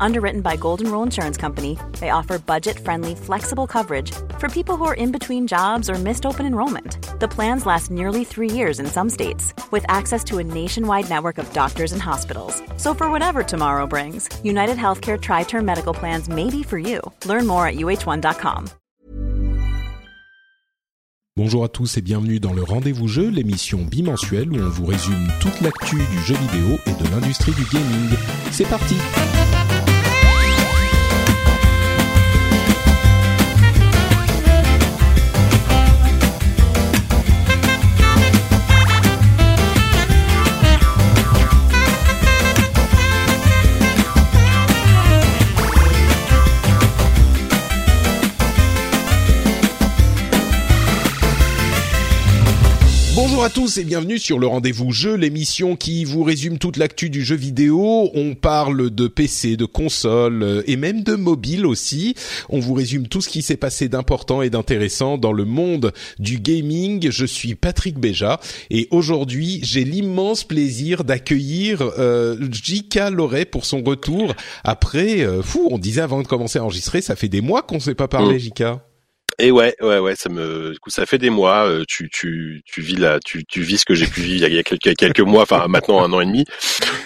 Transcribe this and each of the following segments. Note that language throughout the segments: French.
Underwritten by Golden Rule Insurance Company, they offer budget friendly, flexible coverage for people who are in between jobs or missed open enrollment. The plans last nearly three years in some states, with access to a nationwide network of doctors and hospitals. So, for whatever tomorrow brings, United Healthcare Tri Term Medical Plans may be for you. Learn more at uh1.com. Bonjour à tous et bienvenue dans le Rendez-vous Jeu, l'émission bimensuelle où on vous résume toute l'actu du jeu vidéo et de l'industrie du gaming. C'est parti! À tous et bienvenue sur le rendez-vous jeu, l'émission qui vous résume toute l'actu du jeu vidéo. On parle de PC, de console euh, et même de mobile aussi. On vous résume tout ce qui s'est passé d'important et d'intéressant dans le monde du gaming. Je suis Patrick Béja et aujourd'hui j'ai l'immense plaisir d'accueillir euh, J.K. Loret pour son retour après, euh, fou, on disait avant de commencer à enregistrer, ça fait des mois qu'on ne s'est pas parlé, Mm. JK. Et ouais, ouais, ouais, ça me, du coup, ça fait des mois. euh, tu, tu, tu vis là, tu, tu vis ce que j'ai pu vivre il y a quelques, quelques mois, enfin maintenant un an et demi.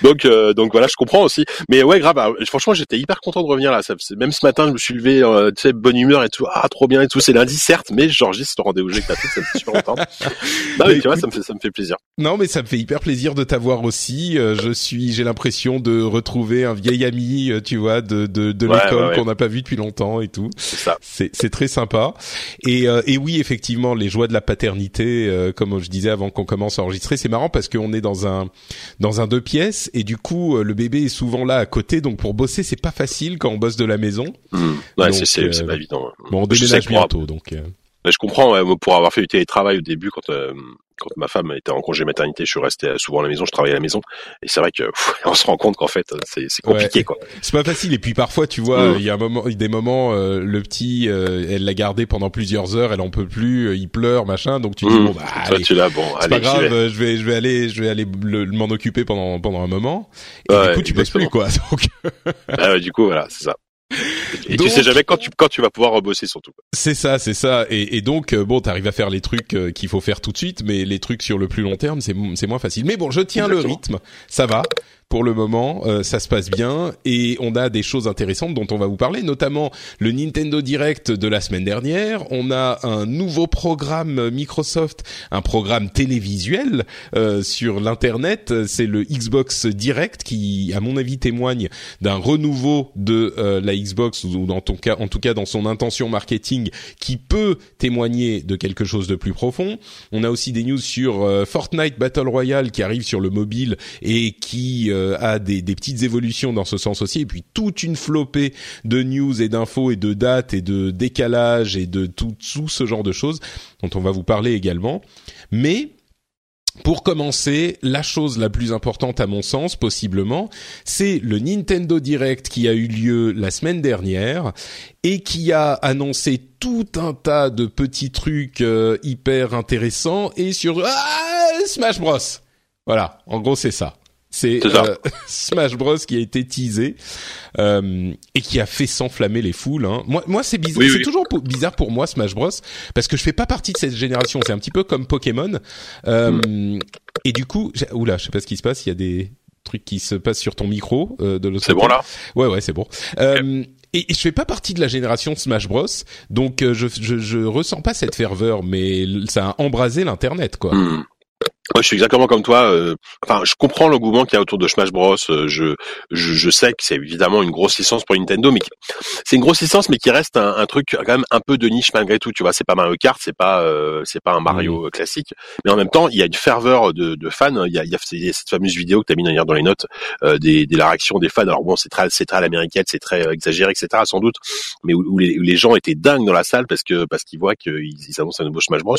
Donc, euh, donc voilà, je comprends aussi. Mais ouais, grave. alors, franchement, j'étais hyper content de revenir là. Ça, c'est- même ce matin, je me suis levé, euh, tu sais, bonne humeur et tout. Ah, trop bien et tout. C'est lundi, certes, mais j'enregistre le rendez-vous que t'as fait, ça me fait super content. Non, mais Mais tu vois, ça me fait, ça me fait plaisir. Non, mais ça me fait hyper plaisir de t'avoir aussi. Euh, je suis, j'ai l'impression de retrouver un vieil ami, euh, tu vois, de de, de Ouais, l'école ouais, ouais. qu'on n'a pas vu depuis longtemps et tout. C'est ça. C'est c'est très sympa. Et euh, et oui, effectivement, les joies de la paternité, euh, comme je disais avant qu'on commence à enregistrer, c'est marrant parce qu'on est dans un dans un deux pièces et du coup euh, le bébé est souvent là à côté, donc pour bosser c'est pas facile quand on bosse de la maison. Hmm. Ouais, Donc, c'est, c'est, euh, c'est pas évident. Bon, on déménage bientôt, donc. euh, je comprends, ouais, pour avoir fait du télétravail au début, quand euh, quand ma femme était en congé maternité, je suis resté souvent à la maison, je travaillais à la maison, et c'est vrai que pff, on se rend compte qu'en fait, euh, c'est compliqué, Ouais. quoi. C'est pas facile et puis parfois tu vois Mm. il y a un moment des moments euh, le petit euh, elle l'a gardé pendant plusieurs heures elle en peut plus il pleure machin donc tu dis Hmm. bon bah Toi, allez, tu l'as, bon, c'est pas grave vais. je vais je vais aller je vais aller le- m'en occuper pendant pendant un moment et Ouais, du coup tu bosses plus quoi donc Ah ouais, du coup, voilà, c'est ça. Et Donc- tu sais jamais quand tu quand tu vas pouvoir rebosser surtout. c'est ça c'est ça. Et, et donc euh, bon t'arrives à faire les trucs euh, qu'il faut faire tout de suite mais les trucs sur le plus long terme c'est c'est moins facile. Mais bon je tiens le rythme. Ça va pour le moment, euh, ça se passe bien et on a des choses intéressantes dont on va vous parler, notamment le Nintendo Direct de la semaine dernière. On a un nouveau programme Microsoft, un programme télévisuel euh, sur l'internet. C'est le Xbox Direct qui, à mon avis, témoigne d'un renouveau de euh, la Xbox ou dans ton cas, en tout cas dans son intention marketing, qui peut témoigner de quelque chose de plus profond. On a aussi des news sur euh, Fortnite Battle Royale qui arrive sur le mobile et qui euh, a des, petites évolutions dans ce sens aussi. Et puis toute une flopée de news et d'infos et de dates et de décalage et de tout, tout ce genre de choses dont on va vous parler également. Mais pour commencer, la chose la plus importante à mon sens, possiblement, c'est le Nintendo Direct qui a eu lieu la semaine dernière et qui a annoncé tout un tas de petits trucs euh, hyper intéressants et sur ah, Smash Bros. Voilà, en gros c'est ça. C'est euh, Smash Bros qui a été teasé euh, et qui a fait s'enflammer les foules. Hein. Moi, moi c'est bizarre. Oui, c'est oui. toujours bizarre pour moi Smash Bros parce que je fais pas partie de cette génération. C'est un petit peu comme Pokémon. Euh, Hmm. Et du coup, oula, je sais pas ce qui se passe. Il y a des trucs qui se passent sur ton micro euh, de l'autre C'est bon là? Ouais, ouais, c'est bon. Euh, et, et je fais pas partie de la génération Smash Bros, donc je, je je ressens pas cette ferveur, mais ça a embrasé l'internet, quoi. Hmm. Moi, je suis exactement comme toi. euh, Enfin, je comprends l'engouement qu'il y a autour de Smash Bros. euh, Je, je, je sais que c'est évidemment une grosse licence pour Nintendo, mais c'est une grosse licence, mais qui reste un, un truc quand même un peu de niche malgré tout. Tu vois, c'est pas Mario Kart, c'est pas, euh, c'est pas un Mario classique, mais en même temps, il y a une ferveur de, de fans. Il y a, il y a cette fameuse vidéo que tu as mis d'ailleurs dans les notes euh, des, des la réaction des fans. Alors bon, c'est très, c'est très à l'américaine, c'est très euh, exagéré, etc. Sans doute, mais où, où les, où les gens étaient dingues dans la salle parce que parce qu'ils voient qu'ils ils annoncent un nouveau Smash Bros.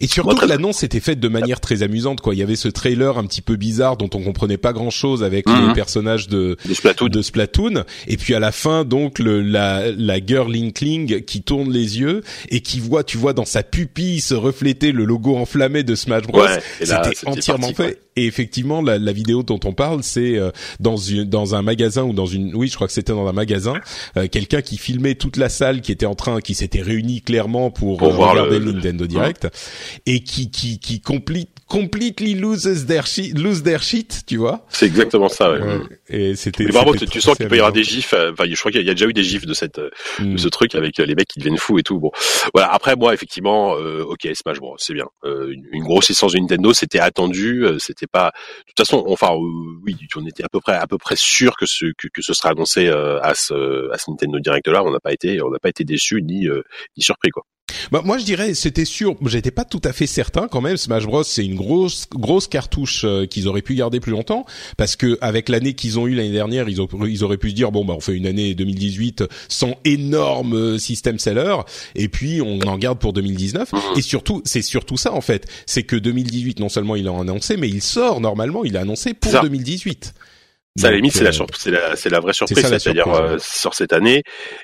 Et surtout que l'annonce était faite de manière très amusante, quoi. Il y avait ce trailer un petit peu bizarre dont on comprenait pas grand chose avec le Mhm. personnage de, De Splatoon. de Splatoon. Et puis à la fin, donc, le, la, la girl Inkling qui tourne les yeux et qui voit, tu vois, dans sa pupille se refléter le logo enflammé de Smash Bros. Ouais, C'était entièrement parti, fait. Et effectivement, la, la vidéo dont on parle, c'est euh, dans une, dans un magasin ou dans une, oui, je crois que c'était dans un magasin, euh, quelqu'un qui filmait toute la salle qui était en train, qui s'était réunie clairement pour, Pour euh, voir regarder le- le, Nintendo Direct et qui qui qui complete completely loses their shit, lose their shit, tu vois. C'est exactement ça. Ouais. Ouais. Et c'était. Vraiment, tu, tu sens qu'il peut y avoir des gifs. euh, Enfin, je crois qu'il y a déjà eu des gifs de cette euh, Mm. de ce truc avec euh, les mecs qui deviennent fous et tout. Bon, voilà. Après, moi, effectivement, euh, ok, Smash Bros, c'est bien. Euh, une, grosse licence de Nintendo, c'était attendu. c'était pas. De toute façon, enfin, euh, oui, on était à peu près à peu près sûr que ce que, que ce serait annoncé à ce à ce Nintendo Direct là. On n'a pas été on n'a pas été déçu ni euh, ni surpris quoi. Bah, moi, je dirais, c'était sûr. J'étais pas tout à fait certain quand même. Smash Bros, c'est une grosse, grosse cartouche euh, qu'ils auraient pu garder plus longtemps, parce que avec l'année qu'ils ont eu l'année dernière, ils, ont- ils auraient pu se dire bon, bah, on fait une année 2018 sans énorme euh, système seller, et puis on en garde pour 2019. Et surtout, c'est surtout ça en fait, c'est que 2018, non seulement il a annoncé, mais il sort normalement, il a annoncé pour Ça. 2018. Ça, à la limite, c'est la, euh, c'est la, c'est la vraie surprise, c'est-à-dire euh, sur cette année.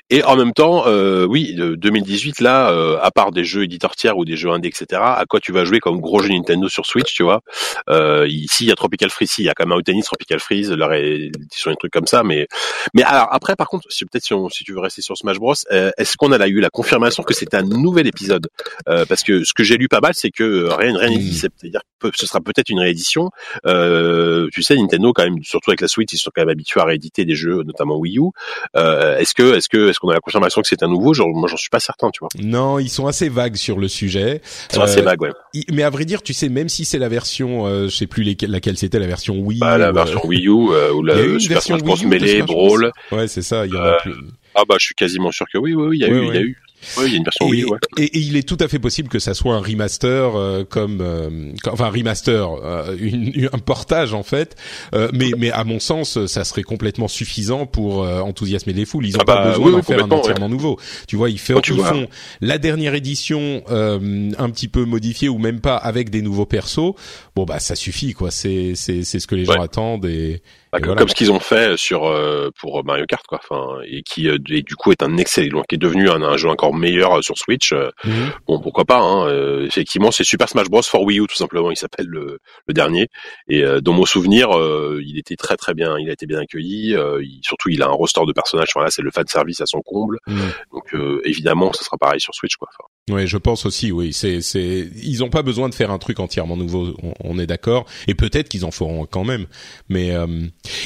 Et en même temps, euh, oui, de 2018 là, euh, à part des jeux éditeurs tiers ou des jeux indés, etc. À quoi tu vas jouer comme gros jeu Nintendo sur Switch, tu vois? Euh, Ici, il y a Tropical Freeze, il y a quand même Out Tennis, Tropical Freeze, leur édition, des trucs comme ça. Mais, mais alors après, par contre, si peut-être si, on- si tu veux rester sur Smash Bros, euh, est-ce qu'on a là eu la confirmation que c'est un nouvel épisode? Euh, Parce que ce que j'ai lu pas mal, c'est que rien rien n'est dit. Mm. C'est-à-dire que ce sera peut-être une réédition. Euh, tu sais, Nintendo quand même, surtout avec la Switch, ils sont quand même habitués à rééditer des jeux, notamment Wii U. Euh, est-ce que, est-ce que, est-ce qu'on a la confirmation que c'est un nouveau? Genre, Moi, j'en suis pas certain, tu vois. Non, ils sont assez vagues sur le sujet. C'est assez Euh, vague, ouais. Mais à vrai dire, tu sais, même si c'est la version, euh, je sais plus lesquelles- laquelle c'était, la version Wii. Bah, la ou, version Wii U euh, ou la Super version Smash Bros Melee. Brawl. Ouais, c'est ça. Il y en a plus. Ah bah, je suis quasiment sûr que oui, oui, oui, il y a eu, il y a eu. Oui, il y a une version Et, Wii U, ouais. et- et il est tout à fait possible que ça soit un remaster euh, comme, euh, enfin un remaster, euh, une- une- un portage en fait. Euh, mais, mais à mon sens, ça serait complètement suffisant pour euh, enthousiasmer les foules. Ils ont Ah pas bah, besoin oui, d'en oui, faire un entièrement nouveau. Tu vois, ils, fait- Quand tu ils vois. font la dernière édition euh, un petit peu modifiée ou même pas avec des nouveaux persos. Bon bah ça suffit quoi. C'est c'est c'est ce que les gens attendent et, Bah, et comme- voilà. Comme ce qu'ils ont fait sur euh, pour Mario Kart, quoi. Enfin, et qui euh, et du coup est un excellent, qui est devenu un, un jeu encore meilleur euh, sur Switch. euh, Mhm. Bon, pourquoi pas. Hein, euh, effectivement, c'est Super Smash Bros for Wii U tout simplement. Il s'appelle le, le dernier. Et euh, dans mon souvenir, euh, il était très très bien. Il a été bien accueilli. euh, il- surtout, il a un roster de personnages. Enfin, là, c'est le fan service à son comble. Mhm. Donc euh, évidemment, ce sera pareil sur Switch, quoi. Enfin, Ouais, je pense aussi. Oui, c'est c'est ils ont pas besoin de faire un truc entièrement nouveau. On, on est d'accord. Et peut-être qu'ils en feront quand même. Mais euh,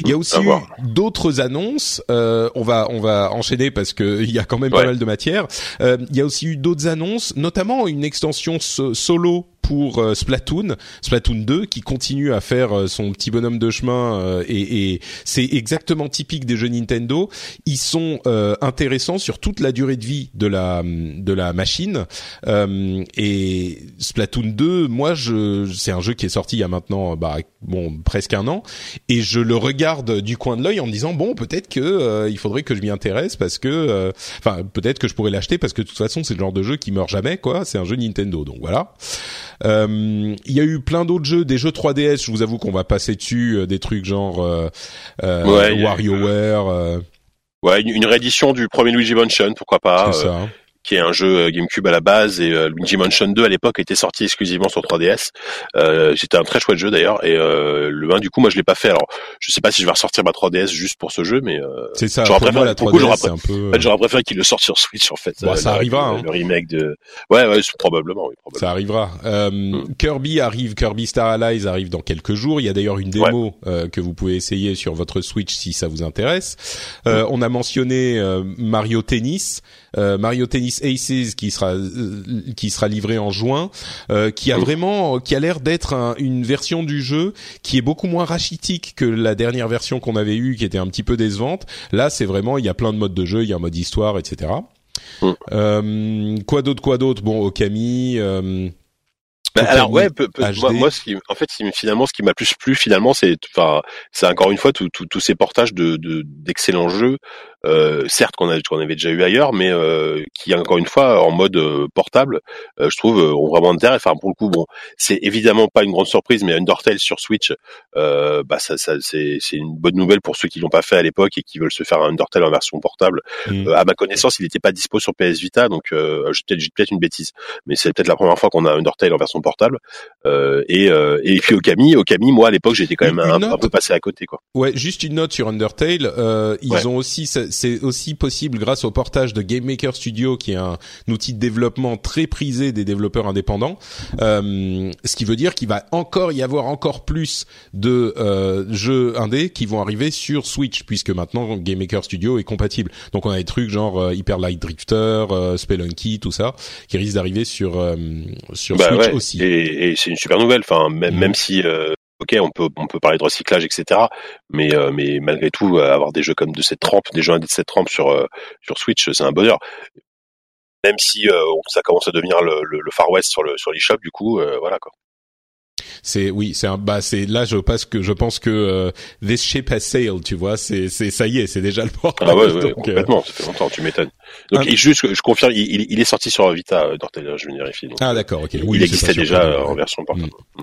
il y a aussi d'autres annonces. Euh, on va on va enchaîner parce que il y a quand même pas mal de matière. Euh, Il y a aussi eu d'autres annonces, notamment une extension so- solo pour euh, Splatoon, Splatoon 2, qui continue à faire euh, son petit bonhomme de chemin euh, et, et c'est exactement typique des jeux Nintendo. Ils sont euh, intéressants sur toute la durée de vie de la de la machine. Euh, et Splatoon 2, moi, je c'est un jeu qui est sorti il y a maintenant bah bon presque un an et je le regarde du coin de l'œil en me disant bon peut-être que euh, il faudrait que je m'y intéresse parce que euh, enfin peut-être que je pourrais l'acheter parce que de toute façon c'est le genre de jeu qui meurt jamais quoi. C'est un jeu Nintendo donc voilà. Euh, Il y a eu plein d'autres jeux, des jeux 3DS. Je vous avoue qu'on va passer dessus, euh, des trucs genre euh, Ouais, WarioWare, euh, ouais, une, réédition du premier Luigi Mansion, pourquoi pas. c'est ça. Qui est un jeu euh, GameCube à la base et euh, Luigi Mansion 2 à l'époque était sorti exclusivement sur 3DS. Euh, C'était un très chouette jeu d'ailleurs et euh, le 1 du coup moi je l'ai pas fait. Alors je sais pas si je vais ressortir ma 3DS juste pour ce jeu mais euh, C'est ça. j'aurais préféré- la pour le coup, 3DS, j'aurais peu. en fait, j'aurais préféré qu'il le sorte sur Switch en fait. Bah, Euh, ça le- arrivera, Le, hein. le remake de. Ouais ouais probablement oui probablement. Ça arrivera. Euh, Mm. Kirby arrive, Kirby Star Allies arrive dans quelques jours. Il y a d'ailleurs une démo euh, que vous pouvez essayer sur votre Switch si ça vous intéresse. Euh, On a mentionné euh, Mario Tennis, Mario Tennis Aces qui sera euh, qui sera livré en juin, euh, qui a vraiment, qui a l'air d'être un- une version du jeu qui est beaucoup moins rachitique que la dernière version qu'on avait eue, qui était un petit peu décevante. Là, c'est vraiment, il y a plein de modes de jeu, il y a un mode histoire, etc. Mm. Euh, quoi d'autre, quoi d'autre? Bon, Okami. Euh, Bah, Okami alors ouais, peu- peu- moi, moi, ce qui, en fait, finalement, ce qui m'a plus plu, finalement, c'est, enfin, c'est encore une fois tous ces portages de de- d'excellents jeux euh, certes qu'on qu'on avait déjà eu ailleurs, mais euh, qui encore une fois en mode euh, portable, je trouve ont vraiment intérêt. Enfin pour le coup, bon, c'est évidemment pas une grande surprise, mais Undertale sur Switch, bah ça, ça c'est une bonne nouvelle pour ceux qui l'ont pas fait à l'époque et qui veulent se faire un Undertale en version portable. Mmh. à ma connaissance, il n'était pas dispo sur PS Vita, donc euh, j'ai peut-être peut-être une bêtise, mais c'est peut-être la première fois qu'on a Undertale en version portable. et et puis Okami, Okami, moi à l'époque j'étais quand même un, un, peu passé à côté quoi. Ouais, juste une note sur Undertale. ils ont aussi c'est aussi possible grâce au portage de Game Maker Studio, qui est un, outil de développement très prisé des développeurs indépendants. Euh, ce qui veut dire qu'il va encore y avoir encore plus de euh, jeux indés qui vont arriver sur Switch, puisque maintenant Game Maker Studio est compatible. Donc on a des trucs genre euh, Hyper Light Drifter, euh, Spelunky, tout ça, qui risquent d'arriver sur sur bah Switch aussi. Et, et c'est une super nouvelle. Enfin, même, mm. même si ok, on peut on peut parler de recyclage, etc. Mais euh, mais malgré tout, euh, avoir des jeux comme de cette trempe, des jeux de cette trempe sur euh, sur Switch, c'est un bonheur. Même si ça commence à devenir le, le, le, Far West sur le sur l'eShop, du coup, voilà quoi c'est oui, c'est un bah c'est là je pense que je pense que euh, this ship has sailed, tu vois, c'est c'est ça y est, c'est déjà le port. Ah ouais, ouais complètement, ça fait longtemps, tu m'étonnes. Donc ah, juste je confirme, il, il, est sorti sur Vita euh, Dortel, je vais vérifier. ah d'accord, OK. Oui, il existait déjà en version portable. Mm.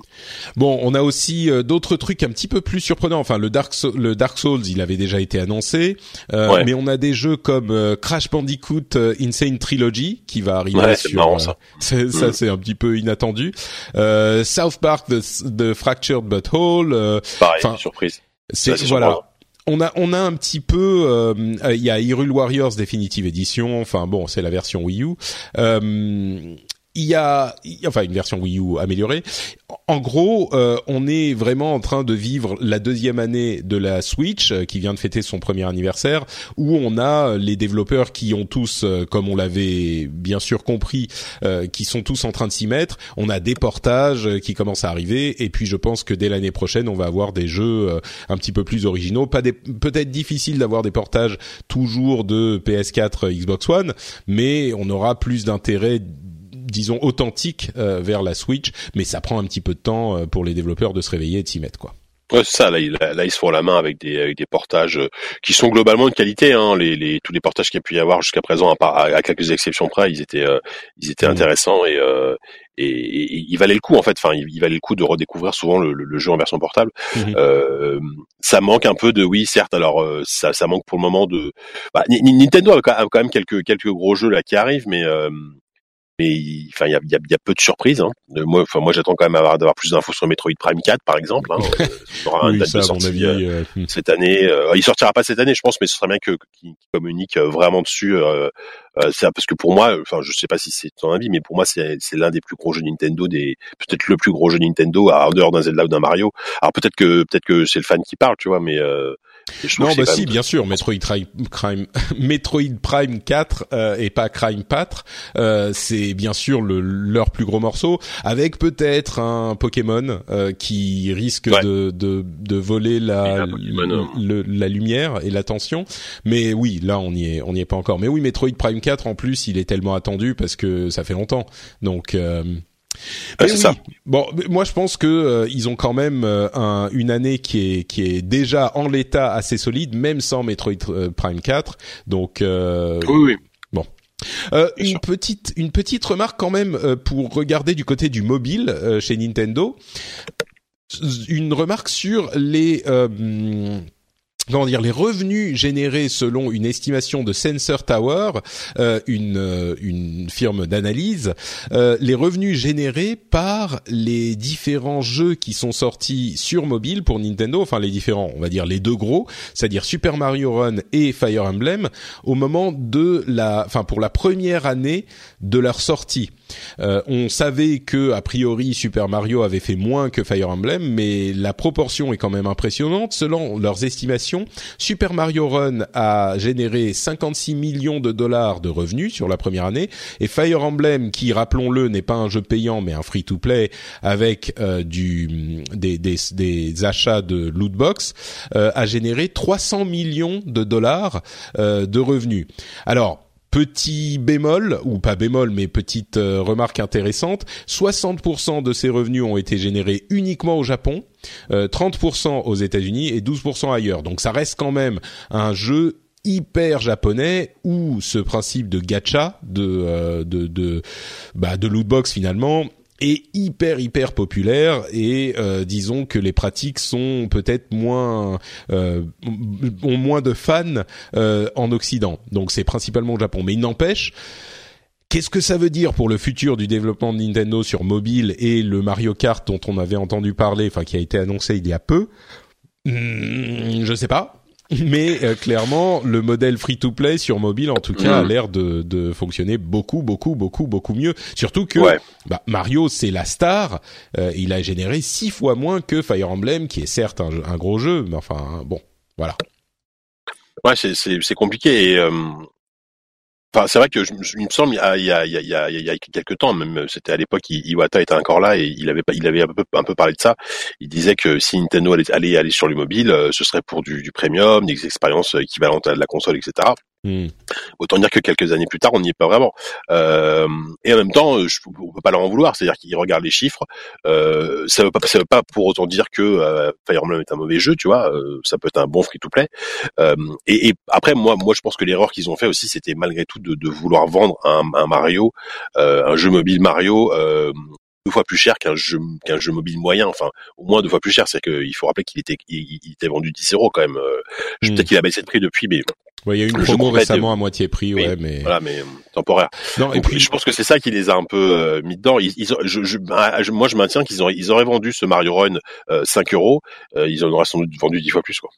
Bon, on a aussi euh, d'autres trucs un petit peu plus surprenants. Enfin, le Dark le Dark Souls, il avait déjà été annoncé, euh, mais on a des jeux comme Crash Bandicoot Insane Trilogy qui va arriver ouais, sur marrant, ça. ça mm. c'est un petit peu inattendu. South Park The de Fractured But Whole. Euh, Pareil, surprise. C'est voilà. On a on a un petit peu euh, il y a Hyrule Warriors Definitive Edition. Enfin bon, c'est la version Wii U. Euh, il y a, enfin une version Wii U améliorée. En gros, euh, on est vraiment en train de vivre la deuxième année de la Switch, euh, qui vient de fêter son premier anniversaire, où on a les développeurs qui ont tous, euh, comme on l'avait bien sûr compris, qui sont tous en train de s'y mettre. On a des portages qui commencent à arriver, et puis je pense que dès l'année prochaine, on va avoir des jeux un petit peu plus originaux. Pas peut-être difficile d'avoir des portages toujours de PS4, Xbox One, mais on aura plus d'intérêt disons authentique euh, vers la Switch, mais ça prend un petit peu de temps euh, pour les développeurs de se réveiller et de s'y mettre quoi. Ouais, c'est ça. Là, là, ils se font la main avec des, avec des portages euh, qui sont globalement de qualité. Hein. Les, les, tous les portages qu'il y a pu y avoir jusqu'à présent, à, à, quelques exceptions près, ils étaient, ils étaient mmh. intéressants et, et, et, il valait le coup en fait. Enfin, il, valait le coup de redécouvrir souvent le, le, jeu en version portable. Mmh. Euh, ça manque un peu de, oui, certes. Alors, ça, ça manque pour le moment de. Bah, Nintendo a quand même quelques quelques gros jeux là qui arrivent, mais mais enfin il y a, y, a, y a, peu de surprises. Hein. Euh, moi, enfin moi j'attends quand même d'avoir plus d'infos sur Metroid Prime 4 par exemple. Hein. Il aura oui, date ça, de sortie avis, euh, hmm. cette année. Euh, il sortira pas cette année, je pense, mais ce serait bien que qu'il communique vraiment dessus. Euh, parce que pour moi, enfin je sais pas si c'est ton avis, mais pour moi c'est l'un des plus gros jeux Nintendo, des peut-être le plus gros jeu Nintendo à dehors d'un Zelda ou d'un Mario. Alors peut-être que peut-être que c'est le fan qui parle, tu vois, mais non, bah si, bien sûr, Metroid Prime, Metroid Prime 4 euh, et pas Crime 4, euh, c'est bien sûr le, leur plus gros morceau, avec peut-être un Pokémon euh, qui risque de, de, de voler la la lumière et l'attention. Mais oui, là on y est, on y est pas encore. Mais oui, Metroid Prime 4 en plus, il est tellement attendu parce que ça fait longtemps. Donc euh, c'est ça. Bon, moi je pense que euh, ils ont quand même euh, un, une année qui est qui est déjà en l'état assez solide, même sans Metroid euh, Prime 4. Donc oui, oui. Bon. une petite une petite remarque quand même pour regarder du côté du mobile chez Nintendo. Une remarque sur les comment dire les revenus générés selon une estimation de Sensor Tower, euh, une euh, une firme d'analyse, euh, les revenus générés par les différents jeux qui sont sortis sur mobile pour Nintendo, enfin les différents, on va dire les deux gros, c'est-à-dire Super Mario Run et Fire Emblem au moment de la enfin pour la première année de leur sortie. Euh, on savait que a priori Super Mario avait fait moins que Fire Emblem, mais la proportion est quand même impressionnante. Selon leurs estimations, Super Mario Run a généré 56 millions de dollars de revenus sur la première année, et Fire Emblem, qui rappelons-le n'est pas un jeu payant mais un free-to-play avec euh, des, achats de lootbox, euh, a généré 300 millions de dollars de revenus. Alors Petit bémol, ou pas bémol, mais petite euh, remarque intéressante, 60% de ces revenus ont été générés uniquement au Japon, 30% euh, aux États-Unis et 12% ailleurs. Donc ça reste quand même un jeu hyper japonais où ce principe de gacha, de de de bah de lootbox finalement est hyper hyper populaire et euh, disons que les pratiques sont peut-être moins euh, ont moins de fans euh, en Occident. Donc c'est principalement au Japon, mais il n'empêche. Qu'est-ce que ça veut dire pour le futur du développement de Nintendo sur mobile et le Mario Kart dont on avait entendu parler, enfin qui a été annoncé il y a peu? Hmm, Je sais pas. Mais euh, clairement, le modèle free-to-play sur mobile, en tout cas, a mm. l'air de, de, fonctionner beaucoup, beaucoup, beaucoup, beaucoup mieux. Surtout que bah, Mario, c'est la star. Euh, il a généré six fois moins que Fire Emblem, qui est certes un, un gros jeu, mais enfin, bon, voilà. Ouais, c'est compliqué. Et, euh, C'est vrai que il me semble il y a il quelques temps même c'était à l'époque Iwata était encore là et il avait il avait un peu un peu parlé de ça. Il disait que si Nintendo allait aller sur le mobile, ce serait pour du, du premium, des expériences équivalentes à la console, etc. Hmm. Autant dire que quelques années plus tard, on n'y est pas vraiment. Euh, et en même temps, je, on peut pas leur en vouloir. C'est-à-dire qu'ils regardent les chiffres. Euh, ça veut veut pas pour autant dire que euh, Fire Emblem est un mauvais jeu. Tu vois, euh, ça peut être un bon free-to-play. Euh, et, et, après, moi, moi, je pense que l'erreur qu'ils ont fait aussi, c'était malgré tout de, vouloir vendre un Mario, un jeu mobile Mario deux fois plus cher qu'un jeu qu'un jeu mobile moyen enfin au moins deux fois plus cher c'est qu'il faut rappeler qu'il était il, était vendu 10 euros quand même hmm. peut-être qu'il a baissé de prix depuis mais Ouais, il y a eu une promo récemment à moitié prix, ouais, mais voilà, mais euh, temporaire. Non, et puis je pense que c'est ça qui les a un peu euh, mis dedans. Ils, ils je, bah, je, moi, je maintiens qu'ils auraient, ils auraient vendu ce Mario Run euh, 5 euros, euh, ils en auraient sans doute vendu 10 fois plus, quoi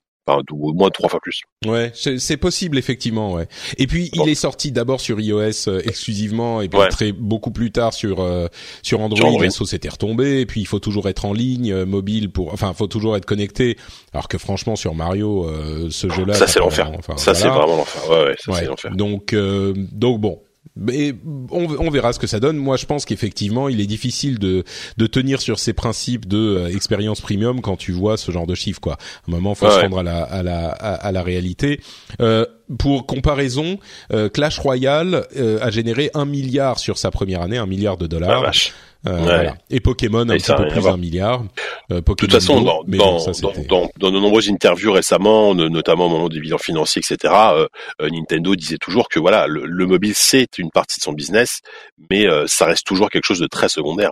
au moins trois fois plus. Ouais, c'est possible effectivement, ouais. Et puis il est sorti d'abord sur iOS euh, exclusivement et puis très beaucoup plus tard sur euh, sur Android. Android. La sauce était retombée. Et puis il faut toujours être en ligne euh, mobile pour, enfin, faut toujours être connecté. Alors que franchement sur Mario, ce jeu-là, ça c'est l'enfer. Enfin, ça c'est vraiment l'enfer. Ouais, ouais, ça c'est l'enfer. Donc donc bon, on, on, verra ce que ça donne. Moi, je pense qu'effectivement, il est difficile de, de tenir sur ces principes de euh, expérience premium quand tu vois ce genre de chiffres. Quoi. À un moment, faut se rendre à la, à la, à, la réalité. Euh, pour comparaison, euh, Clash Royale euh, a généré un milliard sur sa première année, un milliard de dollars. Ah, euh, voilà. Et Pokémon un petit peu plus d'un milliard. Euh, de toute façon, dans, dans, dans, dans, de nombreuses interviews récemment, notamment au moment des bilans financiers, etc., euh, Nintendo disait toujours que voilà, le, mobile c'est une partie de son business, mais ça reste toujours quelque chose de très secondaire.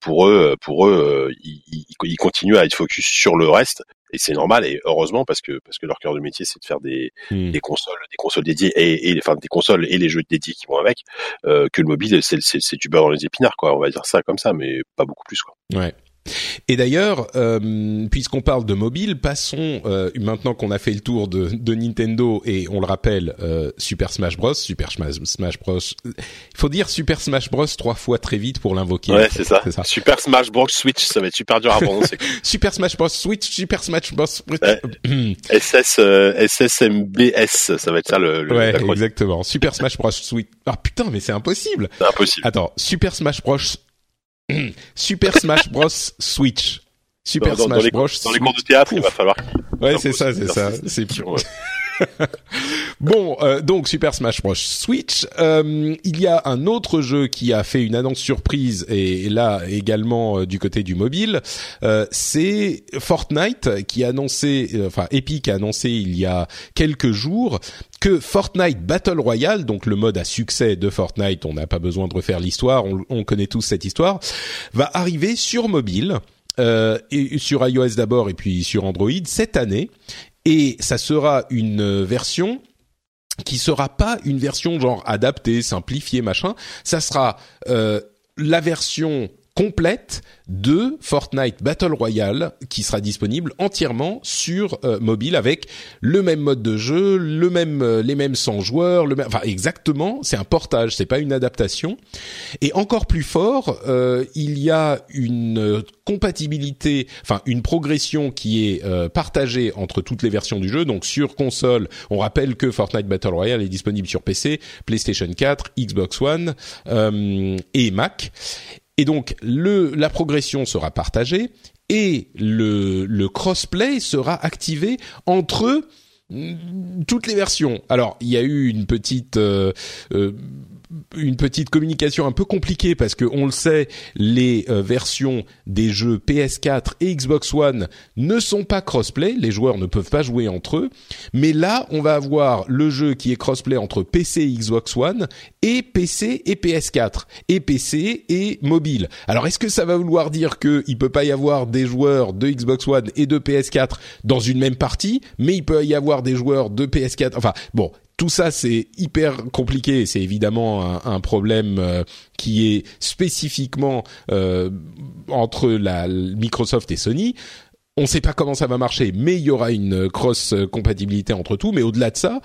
pour eux, pour eux, ils, ils, continuent à être focus sur le reste et c'est normal et heureusement parce que parce que leur cœur de métier c'est de faire des, hmm. des consoles des consoles dédiées et, et enfin des consoles et les jeux dédiés qui vont avec euh, que le mobile c'est c'est du beurre dans les épinards quoi on va dire ça comme ça mais pas beaucoup plus quoi ouais et d'ailleurs, euh, puisqu'on parle de mobile, passons euh, maintenant qu'on a fait le tour de, de Nintendo et on le rappelle, euh, Super Smash Bros, Super Smash, Bros. Il faut dire Super Smash Bros trois fois très vite pour l'invoquer. Ouais, c'est ça. ça. Super Smash Bros Switch, ça va être super dur à prononcer. super Smash Bros Switch, Super Smash Bros. SS euh, SSMBS, ça va être ça le. le ouais, exactement. Super Smash Bros Switch. Ah putain, mais c'est impossible. C'est impossible. Attends, Super Smash Bros Super Smash Bros Switch. Super Smash Bros. Dans les cours de théâtre, il va falloir. Ouais, c'est ça, c'est ça. C'est bon, euh, donc Super Smash Bros Switch. Euh, il y a un autre jeu qui a fait une annonce surprise et là également euh, du côté du mobile. Euh, c'est Fortnite qui a annoncé, euh, enfin Epic a annoncé il y a quelques jours que Fortnite Battle Royale, donc le mode à succès de Fortnite, on n'a pas besoin de refaire l'histoire, on, on, connaît tous cette histoire, va arriver sur mobile. Euh, et sur iOS d'abord et puis sur Android cette année et ça sera une version qui sera pas une version genre adaptée, simplifiée, machin. Ça sera euh, la version complète de Fortnite Battle Royale qui sera disponible entièrement sur euh, mobile avec le même mode de jeu, le même euh, les mêmes 100 joueurs, le même enfin exactement, c'est un portage, c'est pas une adaptation. Et encore plus fort, euh, il y a une compatibilité, enfin une progression qui est partagée entre toutes les versions du jeu. Donc sur console, on rappelle que Fortnite Battle Royale est disponible sur PC, PlayStation 4, Xbox One et Mac. Et donc le la progression sera partagée et le le crossplay sera activé entre mm, toutes les versions. Alors, il y a eu une petite euh, euh, une petite communication un peu compliquée parce que on le sait, les euh, versions des jeux PS4 et Xbox One ne sont pas crossplay, les joueurs ne peuvent pas jouer entre eux. Mais là, on va avoir le jeu qui est crossplay entre PC et Xbox One et PC et PS4 et PC et mobile. Alors est-ce que ça va vouloir dire que il peut pas y avoir des joueurs de Xbox One et de PS4 dans une même partie, mais il peut y avoir des joueurs de PS4. Enfin bon, tout ça c'est hyper compliqué. C'est évidemment un, problème euh, qui est spécifiquement euh, entre la Microsoft et Sony. On ne sait pas comment ça va marcher, mais il y aura une cross compatibilité entre tout. Mais au-delà de ça,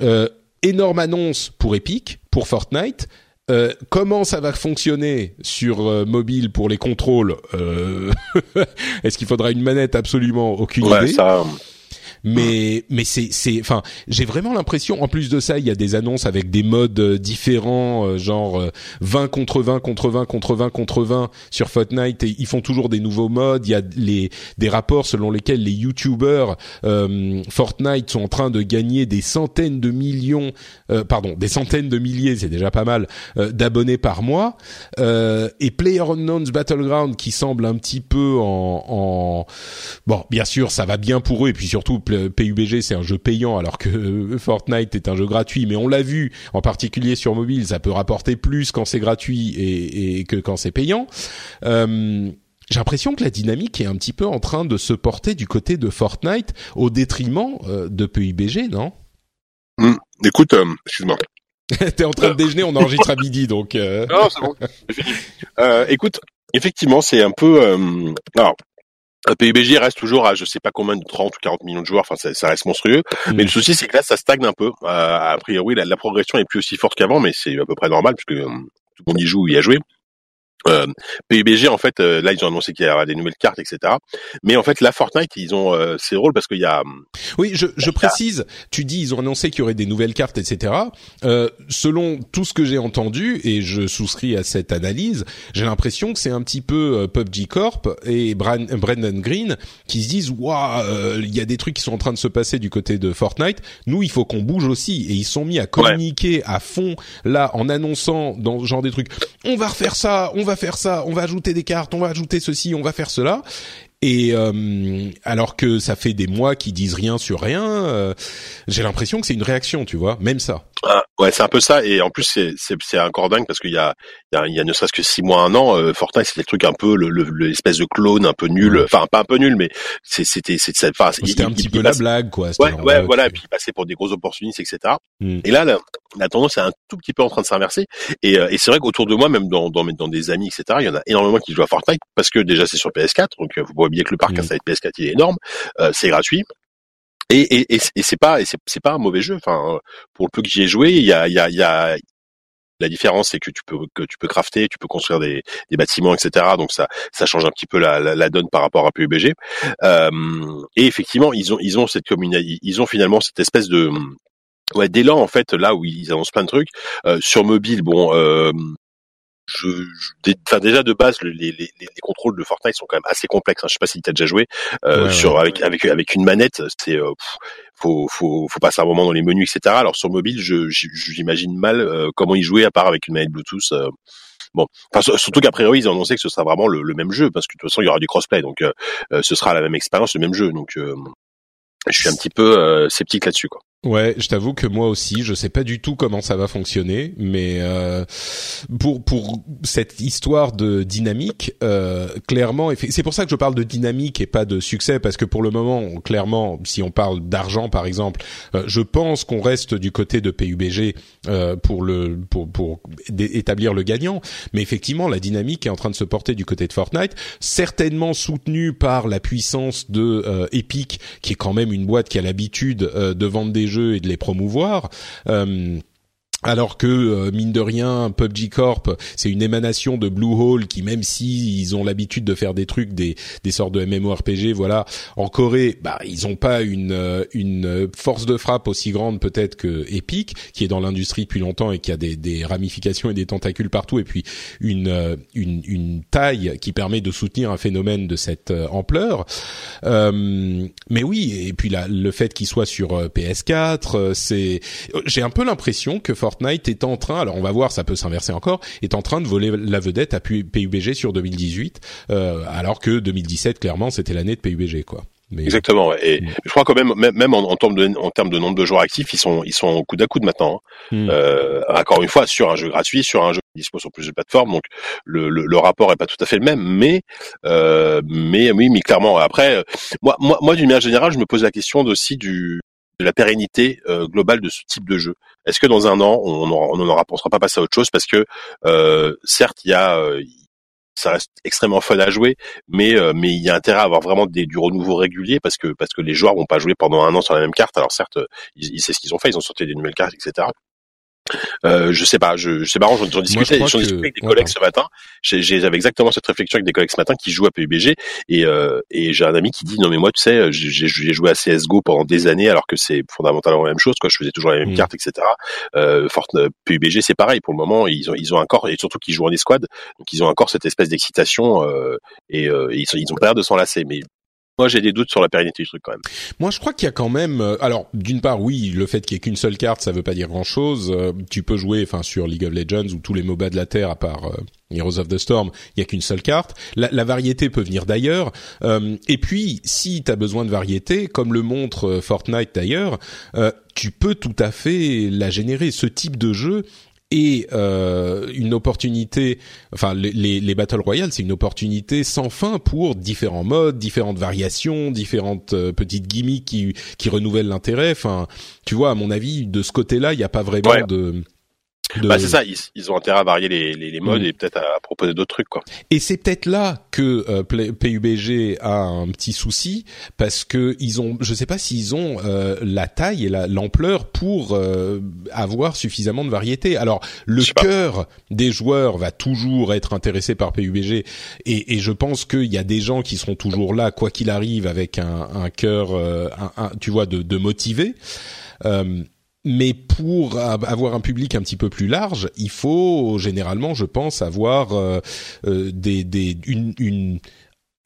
euh, énorme annonce pour Epic, pour Fortnite. Euh, comment ça va fonctionner sur euh, mobile pour les contrôles Est-ce qu'il faudra une manette? Absolument aucune idée. Ça, mais mais c'est c'est enfin j'ai vraiment l'impression en plus de ça il y a des annonces avec des modes euh, différents euh, genre 20 euh, contre 20 contre 20 contre 20 contre 20 sur Fortnite et ils font toujours des nouveaux modes. Il y a les des rapports selon lesquels les youtubeurs Fortnite sont en train de gagner des centaines de millions pardon des centaines de milliers c'est déjà pas mal d'abonnés par mois. Et PlayerUnknown's Battleground qui semble un petit peu en, en bon bien sûr ça va bien pour eux et puis surtout PUBG c'est un jeu payant alors que Fortnite est un jeu gratuit, mais on l'a vu en particulier sur mobile, ça peut rapporter plus quand c'est gratuit et, que quand c'est payant. Euh, j'ai l'impression que la dynamique est un petit peu en train de se porter du côté de Fortnite au détriment euh, de PUBG, non? Hmm. Écoute, euh, excuse-moi. T'es en train de déjeuner, on enregistre à midi, donc. Non, c'est bon. écoute, effectivement, c'est un peu. alors, PUBG reste toujours à je sais pas combien de 30 ou 40 millions de joueurs, enfin ça, ça reste monstrueux. Mm. Mais le souci c'est que là ça stagne un peu. Euh, a priori la, la progression est plus aussi forte qu'avant, mais c'est à peu près normal puisque euh, tout le monde y joue ou y a joué. Euh, PUBG en fait euh, là ils ont annoncé qu'il y aura des nouvelles cartes etc mais en fait la Fortnite ils ont euh, c'est drôle parce qu'il y a oui je, je précise tu dis ils ont annoncé qu'il y aurait des nouvelles cartes etc euh, selon tout ce que j'ai entendu et je souscris à cette analyse j'ai l'impression que c'est un petit peu euh, PUBG Corp et Brendan Green qui se disent waouh il y a des trucs qui sont en train de se passer du côté de Fortnite. Nous il faut qu'on bouge aussi. Et ils sont mis à communiquer à fond là en annonçant dans ce genre des trucs on va refaire ça on va faire ça, on va ajouter des cartes, on va ajouter ceci, on va faire cela. Et euh, alors que ça fait des mois qu'ils disent rien sur rien, euh, j'ai l'impression que c'est une réaction, tu vois, même ça. Ah, ouais, c'est un peu ça. Et en plus, c'est encore dingue parce qu'il y a il y a, y a ne serait-ce que six mois, un an, euh, Fortnite c'était le truc un peu le l'espèce de clone un peu nul, enfin pas un peu nul, mais c'était c'était enfin c'était un petit peu la blague quoi. Ouais, ouais, voilà. Et puis il passait pour des gros opportunistes, etc. Hmm. Et là, la, tendance est un tout petit peu en train de s'inverser. Et, et c'est vrai qu'autour de moi, même dans, dans dans des amis, etc. Il y en a énormément qui jouent à Fortnite parce que déjà c'est sur PS4, donc vous voyez bien que le parc mmh. installé de PS4 il est énorme, euh, c'est gratuit. Et, et, et, et c'est pas, c'est pas un mauvais jeu. Enfin, pour le peu que j'y ai joué, il y a, il y a, il y a la différence, c'est que tu peux que tu peux crafter, tu peux construire des, des bâtiments, etc. Donc ça ça change un petit peu la, la, donne par rapport à PUBG. Euh, et effectivement, ils ont ils ont cette communauté, ils ont finalement cette espèce de ouais d'élan en fait là où ils annoncent plein de trucs euh, sur mobile. Bon, euh, je, enfin déjà de base les, les, les, contrôles de Fortnite sont quand même assez complexes. Hein. Je sais pas si tu as déjà joué euh, sur avec avec avec une manette, c'est euh, faut faut faut passer un moment dans les menus etc. Alors sur mobile, je j'imagine mal euh, comment y jouer à part avec une manette Bluetooth. Euh. Bon, enfin, surtout qu'à priori ils ont annoncé que ce sera vraiment le, le, même jeu parce que de toute façon il y aura du crossplay, donc ce sera la même expérience, le même jeu. Donc je suis un petit peu sceptique là-dessus quoi. Ouais, je t'avoue que moi aussi, je sais pas du tout comment ça va fonctionner, mais euh, pour pour cette histoire de dynamique, euh, clairement, c'est pour ça que je parle de dynamique et pas de succès, parce que pour le moment, clairement, si on parle d'argent par exemple, euh, je pense qu'on reste du côté de PUBG euh, pour le pour pour établir le gagnant, mais effectivement, la dynamique est en train de se porter du côté de Fortnite, certainement soutenue par la puissance de euh, Epic, qui est quand même une boîte qui a l'habitude de vendre des jeux et de les promouvoir. Euh, alors que euh, mine de rien, PUBG Corp, c'est une émanation de Bluehole qui, même si ils ont l'habitude de faire des trucs, des, des sortes de MMORPG, voilà, en Corée, bah ils ont pas une euh, une force de frappe aussi grande peut-être que Epic, qui est dans l'industrie depuis longtemps et qui a des, des ramifications et des tentacules partout, et puis une euh, une, une taille qui permet de soutenir un phénomène de cette ampleur. Euh, mais oui, et puis là, le fait qu'il soit sur PS4, c'est, j'ai un peu l'impression que Fortnite est en train, alors on va voir, ça peut s'inverser encore, est en train de voler la vedette à PUBG sur 2018, euh, alors que 2017 clairement c'était l'année de PUBG quoi. Exactement. Et mm. je crois quand même, même, en, termes de, en termes de nombre de joueurs actifs, ils sont, ils sont au coude à coude maintenant. Hein. Mm. Euh, encore une fois, sur un jeu gratuit, sur un jeu qui dispose sur plusieurs plateformes, donc le, le, le, rapport est pas tout à fait le même. Mais, euh, mais oui, mais clairement. Après, moi, moi, moi d'une manière générale, je me pose la question aussi du de la pérennité euh, globale de ce type de jeu. Est-ce que dans un an, on n'en sera pas passé à autre chose parce que euh, certes, il y a euh, ça reste extrêmement fun à jouer, mais euh, mais il y a intérêt à avoir vraiment des, du renouveau régulier parce que les joueurs vont pas jouer pendant un an sur la même carte. Alors certes, ils, c'est ce qu'ils ont fait, ils ont sorti des nouvelles cartes, etc. Euh, je sais pas, je, je sais pas, j'en discutais, j'en discutais avec des collègues ce matin. J'avais exactement cette réflexion avec des collègues ce matin qui jouent à PUBG et, euh, et j'ai un ami qui dit non mais moi tu sais, j'ai joué à CS:GO pendant des années alors que c'est fondamentalement la même chose, quoi. Je faisais toujours la même mmh. carte, etc. Euh, Fortnite, PUBG c'est pareil pour le moment, ils ont ils ont encore et surtout qu'ils jouent en escouade, donc ils ont encore cette espèce d'excitation euh, et, euh, ils, ils ont pas l'air de s'en lasser. Mais moi, j'ai des doutes sur la pérennité du truc quand même. Moi, je crois qu'il y a quand même. Euh, alors, d'une part, oui, le fait qu'il y ait qu'une seule carte, ça veut pas dire grand-chose. Euh, tu peux jouer, enfin, sur League of Legends ou tous les MOBA de la terre, à part euh, Heroes of the Storm, il y a qu'une seule carte. La, la, variété peut venir d'ailleurs. et puis, si tu as besoin de variété, comme le montre Fortnite d'ailleurs, tu peux tout à fait la générer. Ce type de jeu, et euh, une opportunité, enfin les, les, battle royale, c'est une opportunité sans fin pour différents modes, différentes variations, différentes euh, petites gimmicks qui qui renouvellent l'intérêt. Enfin, tu vois, à mon avis, de ce côté-là, il n'y a pas vraiment de bah c'est ça, ils, ont intérêt à varier les, les, modes mm. et peut-être à proposer d'autres trucs quoi. Et c'est peut-être là que euh, PUBG a un petit souci parce que ils ont, je sais pas s'ils ont euh, la taille et l'ampleur pour euh, avoir suffisamment de variété. Alors le cœur des joueurs va toujours être intéressé par PUBG et, et je pense qu'il y a des gens qui seront toujours là quoi qu'il arrive avec un, un cœur, un, tu vois, de, de motiver mais pour avoir un public un petit peu plus large, il faut généralement, je pense, avoir euh, euh, des, des une, une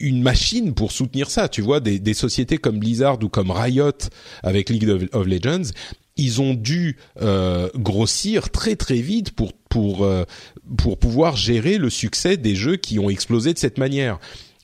une machine pour soutenir ça. Tu vois, des, des, sociétés comme Blizzard ou comme Riot avec League of, Legends, ils ont dû euh, grossir très très vite pour pour pour pouvoir gérer le succès des jeux qui ont explosé de cette manière.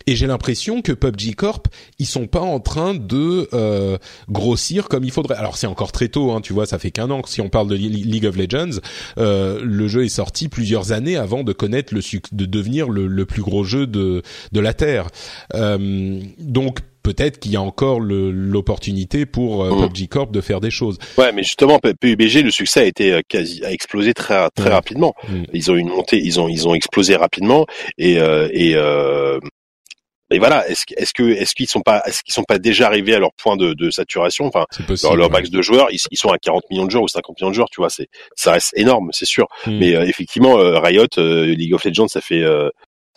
Et j'ai l'impression que PUBG Corp, ils sont pas en train de euh, grossir comme il faudrait. Alors c'est encore très tôt, hein, tu vois, ça fait qu'un an. Si on parle de League of Legends, euh, le jeu est sorti plusieurs années avant de connaître le de devenir le, le, plus gros jeu de de la terre. Euh, donc peut-être qu'il y a encore l'opportunité pour euh, mm. PUBG Corp de faire des choses. Ouais, mais justement PUBG le succès a été euh, quasi a explosé très très rapidement. Mm. Ils ont une montée, ils ont ils ont explosé rapidement et euh, et et voilà, est-ce est-ce que est-ce qu'ils sont pas est-ce qu'ils sont pas déjà arrivés à leur point de, de saturation? Enfin, possible, leur, max de joueurs, ils, ils, sont à 40 millions de joueurs ou 50 millions de joueurs, tu vois, c'est ça reste énorme, c'est sûr. Hmm. Mais euh, effectivement, euh, Riot, euh, League of Legends, ça fait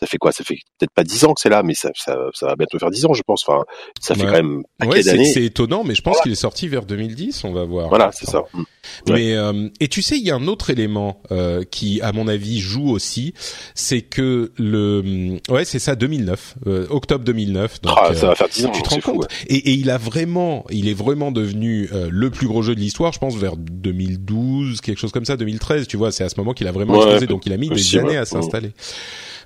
ça fait quoi? Ça fait peut-être pas dix ans que c'est là, mais ça, ça, ça, va bientôt faire dix ans, je pense. Enfin, ça fait quand même un ouais, d'années. C'est étonnant, mais je pense qu'il est sorti vers 2010. On va voir. Voilà, c'est ça. Mm. Mais euh, et tu sais, il y a un autre élément euh, qui, à mon avis, joue aussi, c'est que le ouais, c'est ça, 2009, euh, octobre 2009. Donc, ah, ça va faire dix ans. Tu te rends compte? et, et, il a vraiment, il est vraiment devenu le plus gros jeu de l'histoire. Je pense vers 2012, quelque chose comme ça, 2013. Tu vois, c'est à ce moment qu'il a vraiment explosé. Donc, il a mis des années à s'installer.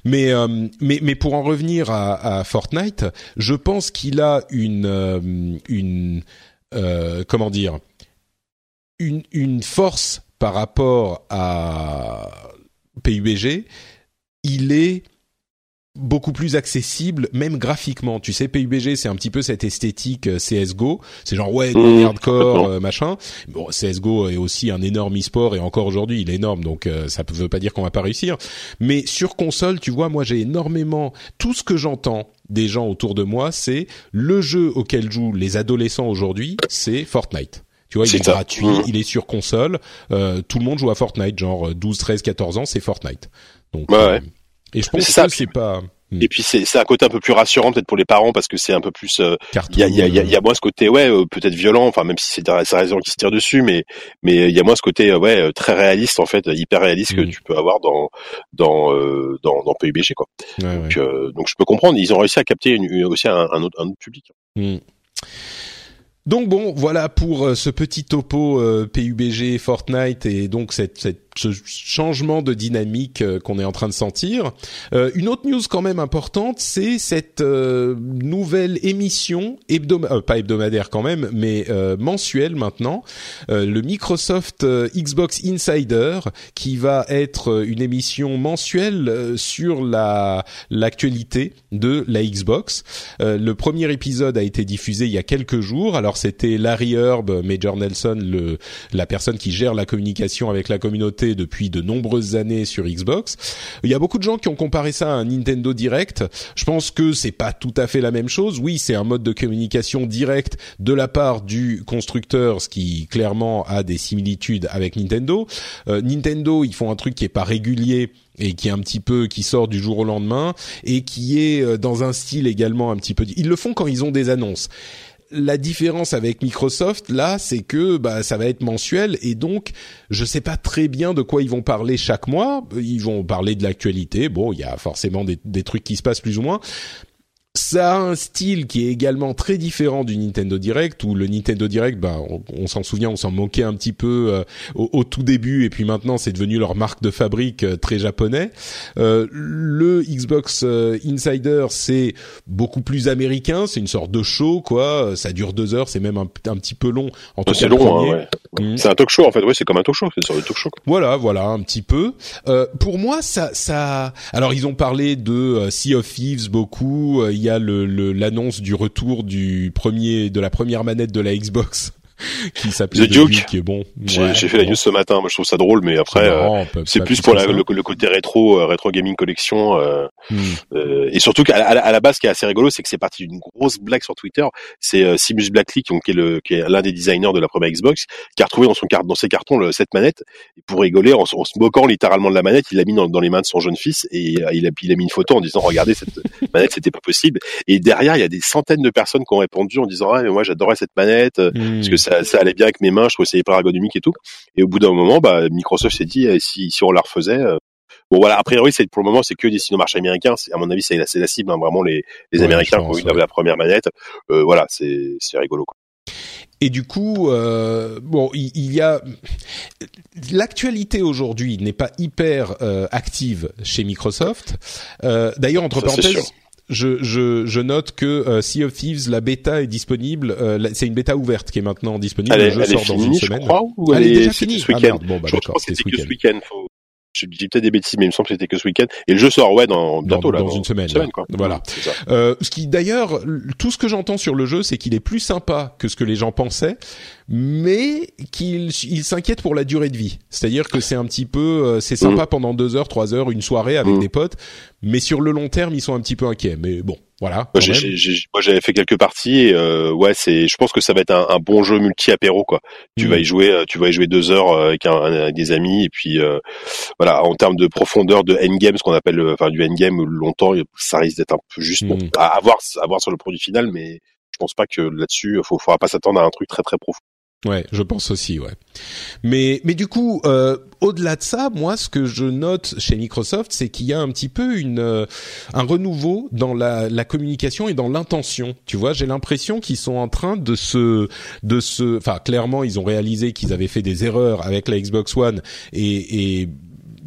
Mais euh, mais mais pour en revenir à, à Fortnite, je pense qu'il a une euh, une euh, comment dire une une force par rapport à PUBG. Il est beaucoup plus accessible, même graphiquement. Tu sais, PUBG, c'est un petit peu cette esthétique euh, CS:GO. C'est genre ouais, mmh, hardcore, euh, machin. Bon, CS:GO est aussi un énorme e-sport et encore aujourd'hui, il est énorme, donc euh, ça ne veut pas dire qu'on va pas réussir. Mais sur console, tu vois, moi j'ai énormément tout ce que j'entends des gens autour de moi, c'est le jeu auquel jouent les adolescents aujourd'hui, c'est Fortnite. Tu vois, il est, gratuit, mmh. il est sur console, tout le monde joue à Fortnite, genre 12, 13, 14 ans, c'est Fortnite. Donc, ouais. Et je pense que c'est pas. Et puis c'est un côté un peu plus rassurant peut-être pour les parents parce que c'est un peu plus euh, il y a il y a, y a moins ce côté ouais euh, peut-être violent enfin même si c'est sa raison qui se tire dessus mais mais il y a moins ce côté euh, ouais très réaliste en fait hyper réaliste que hmm. tu peux avoir dans dans dans, dans PUBG quoi. donc donc je peux comprendre ils ont réussi à capter une, aussi un, un, autre, un autre public. Hmm. Donc bon, voilà pour ce petit topo PUBG Fortnite et donc cette, cette ce changement de dynamique euh, qu'on est en train de sentir. Euh, une autre news quand même importante, c'est cette euh, nouvelle émission hebdomadaire, pas hebdomadaire quand même, mais mensuelle maintenant, le Microsoft Xbox Insider, qui va être une émission mensuelle sur la l'actualité de la Xbox. le premier épisode a été diffusé il y a quelques jours. Alors c'était Larry Herb, Major Nelson, le la personne qui gère la communication avec la communauté depuis de nombreuses années sur Xbox. Il y a beaucoup de gens qui ont comparé ça à un Nintendo Direct. Je pense que c'est pas tout à fait la même chose. Oui, c'est un mode de communication direct de la part du constructeur, ce qui clairement a des similitudes avec Nintendo. Euh, Nintendo, ils font un truc qui est pas régulier et qui est un petit peu qui sort du jour au lendemain et qui est euh, dans un style également un petit peu ils le font quand ils ont des annonces la différence avec Microsoft là, c'est que bah ça va être mensuel et donc je sais pas très bien de quoi ils vont parler chaque mois. Ils vont parler de l'actualité. Bon, il y a forcément des, des trucs qui se passent plus ou moins, ça a un style qui est également très différent du Nintendo Direct où le Nintendo Direct bah on, s'en souvient on s'en moquait un petit peu euh, au, tout début et puis maintenant c'est devenu leur marque de fabrique euh, très japonais. Euh, le Xbox Insider c'est beaucoup plus américain c'est une sorte de show quoi. Ça dure deux heures c'est même un, un, petit peu long en tout cas long hein, ouais. Mm. c'est un talk show en fait. Ouais c'est comme un talk show c'est une sorte de talk show voilà voilà un petit peu. Pour moi ça ça alors ils ont parlé de Sea of Thieves beaucoup il y a l'annonce du retour du premier de la première manette de la Xbox qui s'appelle The Duke, qui est bon. J'ai fait la news ce matin, moi je trouve ça drôle, mais après euh, c'est plus pour la, le, côté rétro, euh, rétro gaming collection, euh, euh et surtout qu'à à, la base, ce qui est assez rigolo, c'est que c'est parti d'une grosse blague sur Twitter. C'est euh, Simus Blackley, qui, qui est le, qui est l'un des designers de la première Xbox, qui a retrouvé dans son carte, dans ses cartons le, cette manette. Et pour rigoler, en, en, se moquant littéralement de la manette, il l'a mis dans, dans, les mains de son jeune fils et il a, il a mis une photo en disant regardez cette manette, c'était pas possible. Et derrière, il y a des centaines de personnes qui ont répondu en disant ah mais moi j'adorais cette manette hmm. parce que ça, ça allait bien avec mes mains, je trouvais ça hyper ergonomique et tout. Et au bout d'un moment, bah, Microsoft s'est dit, eh, si, si on la refaisait, euh, Bon voilà, a priori c'est pour le moment c'est que des marché américains. À mon avis c'est la, la cible, hein, vraiment les, les Américains qui ont eu la première manette. Euh, voilà, c'est rigolo. Quoi. Et du coup, euh, bon, il, il, y a l'actualité aujourd'hui n'est pas hyper euh, active chez Microsoft. D'ailleurs, entre parenthèses, je, je, je note que euh, Sea of Thieves, la bêta est disponible. Euh, c'est une bêta ouverte qui est maintenant disponible. Elle, le jeu sort dans une semaine. Je crois, ou elle, est, déjà finie. Ce week-end. Ah, bon, bah, je crois que c'était ce week-end. Faut je dis peut-être des bêtises, mais il me semble que c'était que ce week-end. Et le jeu sort ouais dans bientôt dans, là, dans, une semaine. quoi. Voilà. Euh, ce qui d'ailleurs, tout ce que j'entends sur le jeu, c'est qu'il est plus sympa que ce que les gens pensaient, mais qu'il il s'inquiète pour la durée de vie. C'est-à-dire que c'est un petit peu, euh, c'est sympa mm. pendant deux heures, trois heures, une soirée avec mm. des potes, mais sur le long terme, ils sont un petit peu inquiets. Mais bon, voilà. Moi, j'avais fait quelques parties et euh, ouais, c'est, je pense que ça va être un, un bon jeu multi apéro quoi. Tu mm. vas y jouer, euh, tu vas y jouer deux heures euh, avec, un, des amis et puis voilà. En termes de profondeur de endgame, ce qu'on appelle, enfin du endgame longtemps, ça risque d'être un peu juste bon, à, voir, à voir sur le produit final, mais je pense pas que là-dessus, faut, faudra pas s'attendre à un truc très très profond. Ouais, je pense aussi, ouais. Mais mais du coup, euh, au-delà de ça, moi, ce que je note chez Microsoft, c'est qu'il y a un petit peu une euh, un renouveau dans la, la communication et dans l'intention. Tu vois, j'ai l'impression qu'ils sont en train de se de se, enfin, clairement, ils ont réalisé qu'ils avaient fait des erreurs avec la Xbox One et, et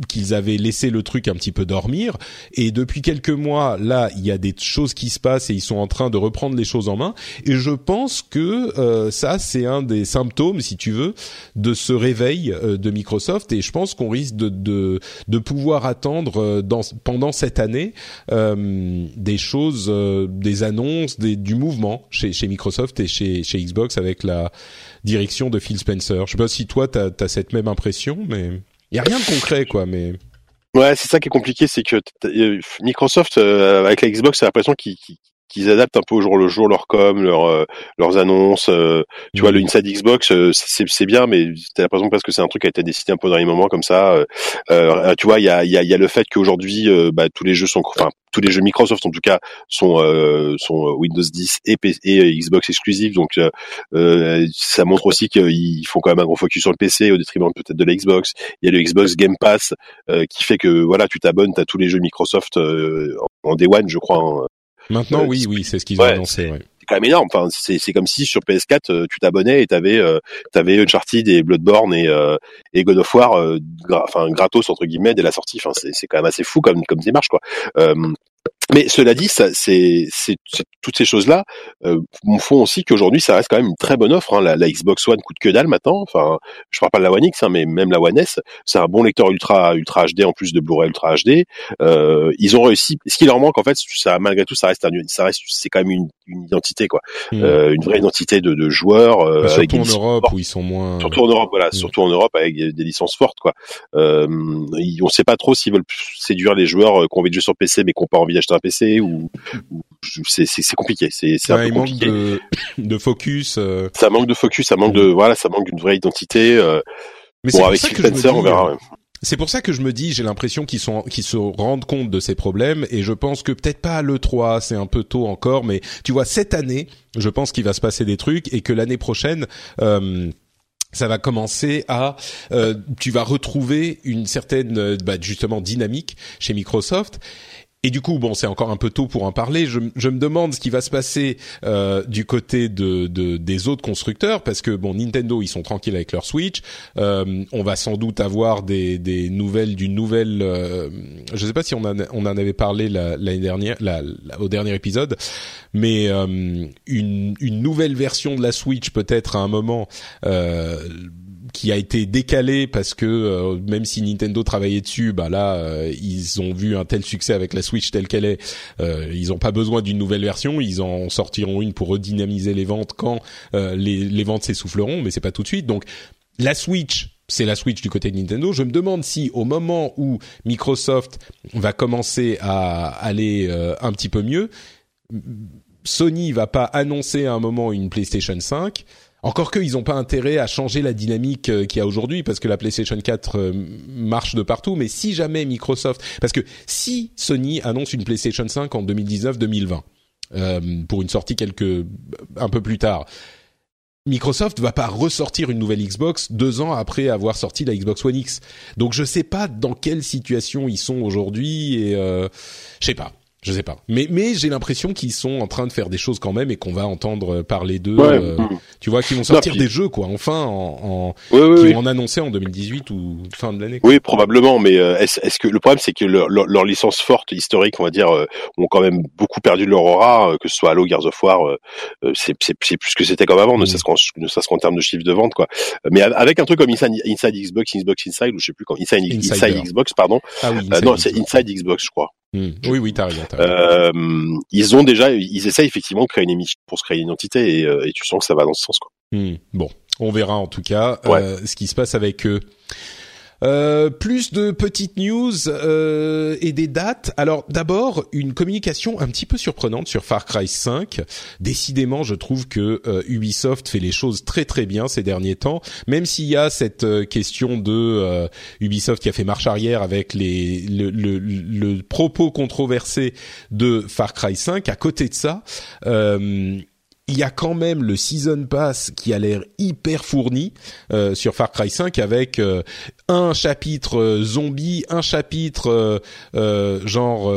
qu'ils avaient laissé le truc un petit peu dormir. Et depuis quelques mois, là, il y a des choses qui se passent et ils sont en train de reprendre les choses en main. Et je pense que euh, ça, c'est un des symptômes, si tu veux, de ce réveil euh, de Microsoft. Et je pense qu'on risque de, de, de, pouvoir attendre euh, dans, pendant cette année des choses, des annonces, des, du mouvement chez, chez Microsoft et chez, chez Xbox avec la direction de Phil Spencer. Je sais pas si toi, tu as cette même impression, mais... Il y a rien de concret, quoi, mais. Ouais, c'est ça qui est compliqué, c'est que euh, Microsoft euh, avec la Xbox, j'ai l'impression qu'ils qu'ils adaptent un peu au jour le jour leur com, leur, euh, leurs annonces. tu vois, le Inside Xbox, c'est bien, mais t'as l'impression parce que c'est un truc qui a été décidé un peu dans les moments comme ça. tu vois, il y a, y, a, y a le fait qu'aujourd'hui, bah, tous les jeux sont, enfin, tous les jeux Microsoft en tout cas sont euh, sont euh, Windows 10 et, et euh, Xbox exclusifs donc euh, ça montre aussi qu'ils font quand même un gros focus sur le PC au détriment peut-être de la Xbox il y a le Xbox Game Pass qui fait que voilà tu t'abonnes t'as tous les jeux Microsoft en Day One je crois maintenant oui oui c'est ce qu'ils ont annoncé ouais quand même énorme. Enfin, c'est c'est comme si sur PS4 tu t'abonnais et t'avais euh, t'avais Uncharted et Bloodborne et et God of War, enfin gratos entre guillemets dès la sortie. Enfin, c'est c'est quand même assez fou comme comme démarche quoi. Mais cela dit, ça, c'est, c'est, toutes ces choses-là euh, font aussi qu'aujourd'hui, ça reste quand même une très bonne offre. Hein. La, la, Xbox One coûte que dalle maintenant. Enfin, je parle pas de la One X, hein, mais même la One S, c'est un bon lecteur ultra ultra HD en plus de Blu-ray ultra HD. Euh, ils ont réussi. Ce qui leur manque, en fait, ça, malgré tout, ça reste, un, ça reste, c'est quand même une, une identité, quoi, mmh. euh, une vraie identité de, de joueurs. Euh, bah, surtout en Europe où ils sont moins. Surtout en Europe, voilà, mmh. surtout en Europe avec des licences fortes, quoi. Euh, on sait pas trop s'ils veulent séduire les joueurs euh, qui ont envie de jouer sur PC mais qui n'ont pas envie d'acheter un PC ou, ou c'est compliqué. C'est c'est un peu compliqué. Manque de, de focus. Euh... Ça manque de focus, ça manque de voilà, ça manque d'une vraie identité. Euh... Mais bon, avec Spencer, on verra. C'est pour ça que je me dis, j'ai l'impression qu'ils sont, qu'ils se rendent compte de ces problèmes, et je pense que peut-être pas le 3, c'est un peu tôt encore, mais tu vois, cette année, je pense qu'il va se passer des trucs, et que l'année prochaine. Euh, ça va commencer à, euh, tu vas retrouver une certaine, euh, bah, justement, dynamique chez Microsoft. Et du coup, bon, c'est encore un peu tôt pour en parler. Je, je me demande ce qui va se passer euh, du côté de, de, des autres constructeurs, parce que bon, Nintendo, ils sont tranquilles avec leur Switch. Euh, on va sans doute avoir des, des nouvelles d'une nouvelle. Euh, je ne sais pas si on, en, on en avait parlé l'année dernière, la, au dernier épisode, mais euh, une, une nouvelle version de la Switch peut-être à un moment. Euh, qui a été décalé parce que euh, même si Nintendo travaillait dessus, bah là euh, ils ont vu un tel succès avec la Switch telle qu'elle est, euh, ils n'ont pas besoin d'une nouvelle version, ils en sortiront une pour redynamiser les ventes quand les, les ventes s'essouffleront, mais c'est pas tout de suite. Donc la Switch, c'est la Switch du côté de Nintendo. Je me demande si au moment où Microsoft va commencer à aller un petit peu mieux, Sony va pas annoncer à un moment une PlayStation 5 encore qu'ils n'ont pas intérêt à changer la dynamique euh, qu'il y a aujourd'hui parce que la PlayStation 4 euh, marche de partout. Mais si jamais Microsoft, parce que si Sony annonce une PlayStation 5 en 2019-2020 euh, pour une sortie quelque un peu plus tard, Microsoft va pas ressortir une nouvelle Xbox deux ans après avoir sorti la Xbox One X. Donc je sais pas dans quelle situation ils sont aujourd'hui et euh, je sais pas. Je sais pas. Mais mais j'ai l'impression qu'ils sont en train de faire des choses quand même et qu'on va entendre parler d'eux. Euh, tu vois, qu'ils vont sortir des jeux quoi, enfin en, en oui, vont en annoncer en 2018 ou fin de l'année. Oui, probablement. Mais euh, est-ce est que le problème c'est que leur, leur, leur, licence forte historique, on va dire, euh, ont quand même beaucoup perdu de leur aura, que ce soit Halo, Gears of War, c'est c'est plus ce que c'était comme avant, ne mm. serait-ce qu'en ne serait-ce qu'en termes de chiffre de vente quoi. Mais avec un truc comme Inside, Inside Xbox, Xbox Inside ou je sais plus quand Inside, Inside Xbox pardon. Ah oui, non, c'est Inside Xbox je crois. Hmm. Oui, oui, t'as raison. Euh, ils ont déjà, ils essayent effectivement de créer une émission pour se créer une identité et, euh, et tu sens que ça va dans ce sens. Quoi. Hmm. Bon, on verra en tout cas euh, ce qui se passe avec eux. Euh, plus de petites news euh, et des dates. Alors d'abord une communication un petit peu surprenante sur Far Cry 5. Décidément, je trouve que euh, Ubisoft fait les choses très très bien ces derniers temps. Même s'il y a cette question de Ubisoft qui a fait marche arrière avec les le, le, le propos controversé de Far Cry 5. À côté de ça il y a quand même le season pass qui a l'air hyper fourni euh, sur Far Cry 5 avec euh, un chapitre euh, zombie, un chapitre genre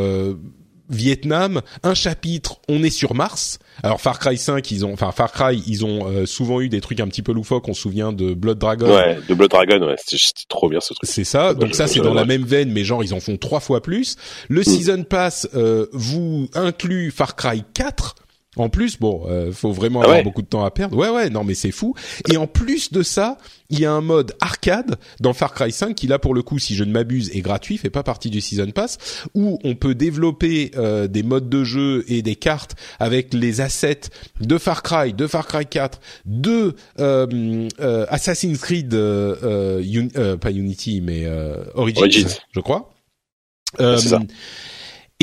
Vietnam, un chapitre on est sur Mars. Alors Far Cry 5, ils ont, enfin Far Cry, ils ont souvent eu des trucs un petit peu loufoques. On se souvient de Blood Dragon. Ouais, de Blood Dragon, ouais, c'était trop bien ce truc. C'est ça. Donc ça, c'est dans la même veine, mais genre ils en font trois fois plus. Le mm. season pass vous inclut Far Cry 4 en plus, bon, euh, faut vraiment ah avoir beaucoup de temps à perdre. Ouais, ouais, non, mais c'est fou. Et en plus de ça, il y a un mode arcade dans Far Cry 5 qui là, pour le coup, si je ne m'abuse, est gratuit, fait pas partie du season pass, où on peut développer euh, des modes de jeu et des cartes avec les assets de Far Cry, de Far Cry 4, de euh, euh, Assassin's Creed, euh, pas Unity, mais Origins, je crois. c'est ça.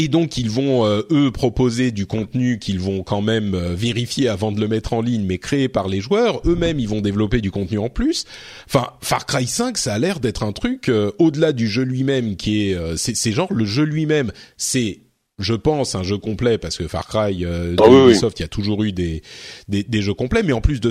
Et donc ils vont euh, eux proposer du contenu qu'ils vont quand même euh, vérifier avant de le mettre en ligne, mais créé par les joueurs. Eux-mêmes ils vont développer du contenu en plus. Enfin, Far Cry 5, ça a l'air d'être un truc euh, au-delà du jeu lui-même qui est, c'est genre le jeu lui-même, c'est je pense un jeu complet parce que Far Cry euh, ah Ubisoft, il y a toujours eu des, des, des jeux complets, mais en plus de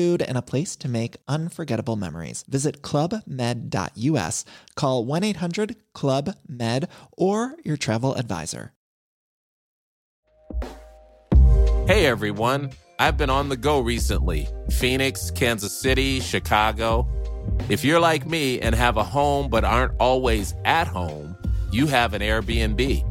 food, and a place to make unforgettable memories. Visit clubmed.us, call 1 800 Club Med, or your travel advisor. Hey everyone, I've been on the go recently Phoenix, Kansas City, Chicago. If you're like me and have a home but aren't always at home, you have an Airbnb.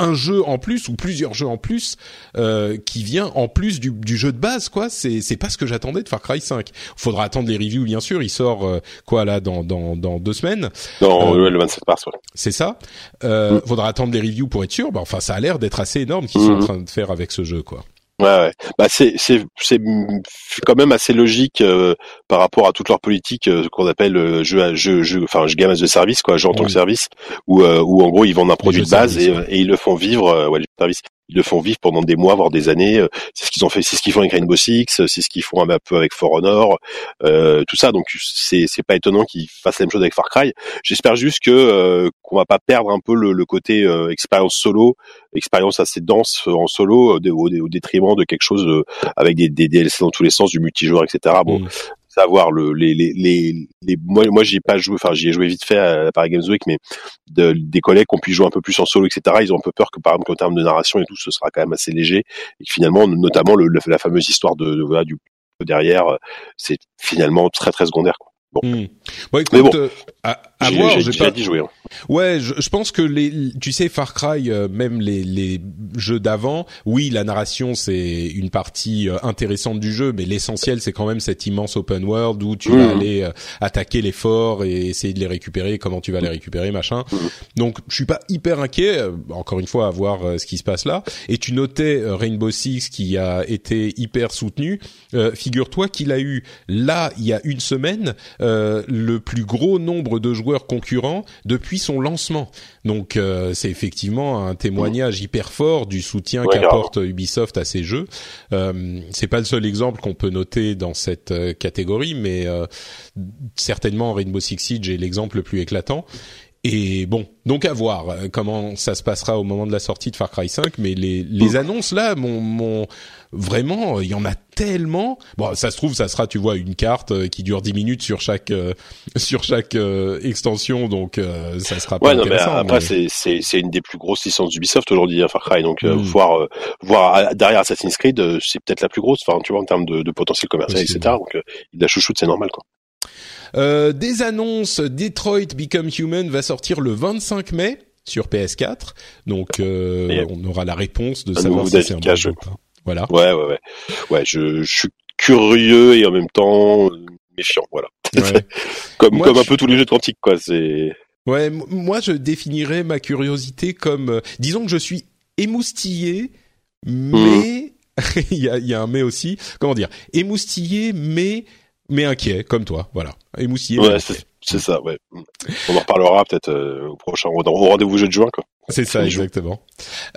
un jeu en plus ou plusieurs jeux en plus euh, qui vient en plus du, du, jeu de base quoi. C'est c'est pas ce que j'attendais de Far Cry 5 faudra attendre les reviews bien sûr. Il sort euh, quoi là dans dans dans deux semaines. Non euh, le 27 mars ouais. c'est ça. Euh, mm. faudra attendre les reviews pour être sûr. Bah, enfin ça a l'air d'être assez énorme qu'ils sont mm. en train de faire avec ce jeu quoi Ouais, ouais. Bah c'est c'est c'est quand même assez logique euh, par rapport à toute leur politique euh, qu'on appelle euh, jeu jeu jeu enfin jeu game as de service quoi, jeu en tant que service où où en gros ils vendent un produit de base et, et, ils le font vivre ouais, le service le font vivre pendant des mois, voire des années. Euh, c'est ce qu'ils ont fait, c'est ce qu'ils font avec Rainbow Six, c'est ce qu'ils font un peu avec For Honor, euh, tout ça. Donc c'est c'est pas étonnant qu'ils fassent la même chose avec Far Cry. J'espère juste que euh, qu'on va pas perdre un peu le, le côté euh, expérience solo, expérience assez dense en solo au, au, détriment de quelque chose avec des, des DLC dans tous les sens, du multijoueur, etc. Bon, mm savoir le les les les, les moi moi j'y ai pas joué enfin j'y ai joué vite fait à Paris Games Week mais de, des collègues qui ont pu jouer un peu plus en solo etc ils ont un peu peur que par exemple en termes de narration et tout ce sera quand même assez léger et que finalement notamment le, la fameuse histoire de, de voilà, du derrière c'est finalement très très secondaire quoi. Bon. Bon, écoute, bon, euh, à, à voir, j'ai pas dit jouer. Hein. Ouais, je, je, pense que les, tu sais, Far Cry, euh, même les, les jeux d'avant, oui, la narration c'est une partie euh, intéressante du jeu, mais l'essentiel c'est quand même cet immense open world où tu vas hmm. aller attaquer les forts et essayer de les récupérer, comment tu vas les récupérer, machin. Hmm. Donc, je suis pas hyper inquiet. Encore une fois, à voir ce qui se passe là. Et tu notais Rainbow Six qui a été hyper soutenu. Figure-toi qu'il a eu là, il y a une semaine euh, le plus gros nombre de joueurs concurrents depuis son lancement. Donc euh, c'est effectivement un témoignage hyper fort du soutien qu'apporte Ubisoft à ces jeux. Euh, c'est pas le seul exemple qu'on peut noter dans cette euh, catégorie, mais certainement Rainbow Six Siege est l'exemple le plus éclatant. Et bon, donc à voir comment ça se passera au moment de la sortie de Far Cry 5, mais les, les annonces là mon vraiment, il y en a tellement. Bon, ça se trouve, ça sera, tu vois, une carte euh, qui dure 10 minutes sur chaque euh, sur chaque euh, extension, donc ça sera pas ouais, non. Mais après, c'est c'est c'est une des plus grosses licences d'Ubisoft aujourd'hui, hein, Far Cry. Donc mm. voir voir derrière Assassin's Creed, c'est peut-être la plus grosse. Enfin, tu vois, en termes de, de potentiel commercial, etc. Donc il la chouchoute, c'est normal, quoi. Euh, des annonces. Detroit Become Human va sortir le 25 mai sur PS4. Donc euh, on aura la réponse de savoir si c'est un bon jeu. Voilà. Ouais, ouais, ouais. Ouais, je, je suis curieux et en même temps euh, méfiant, voilà. Ouais. comme comme un peu tous les jeux de quantique, quoi. C'est. Ouais, moi je définirais ma curiosité comme, euh, disons que je suis émoustillé, mais mmh. il y a il y a un mais aussi. Comment dire Émoustillé, mais mais inquiet, comme toi. Voilà, émoustillé. Ouais, c'est ça, ouais. On en reparlera peut-être euh, au prochain au rendez-vous jeu de juin, quoi. C'est ça, exactement.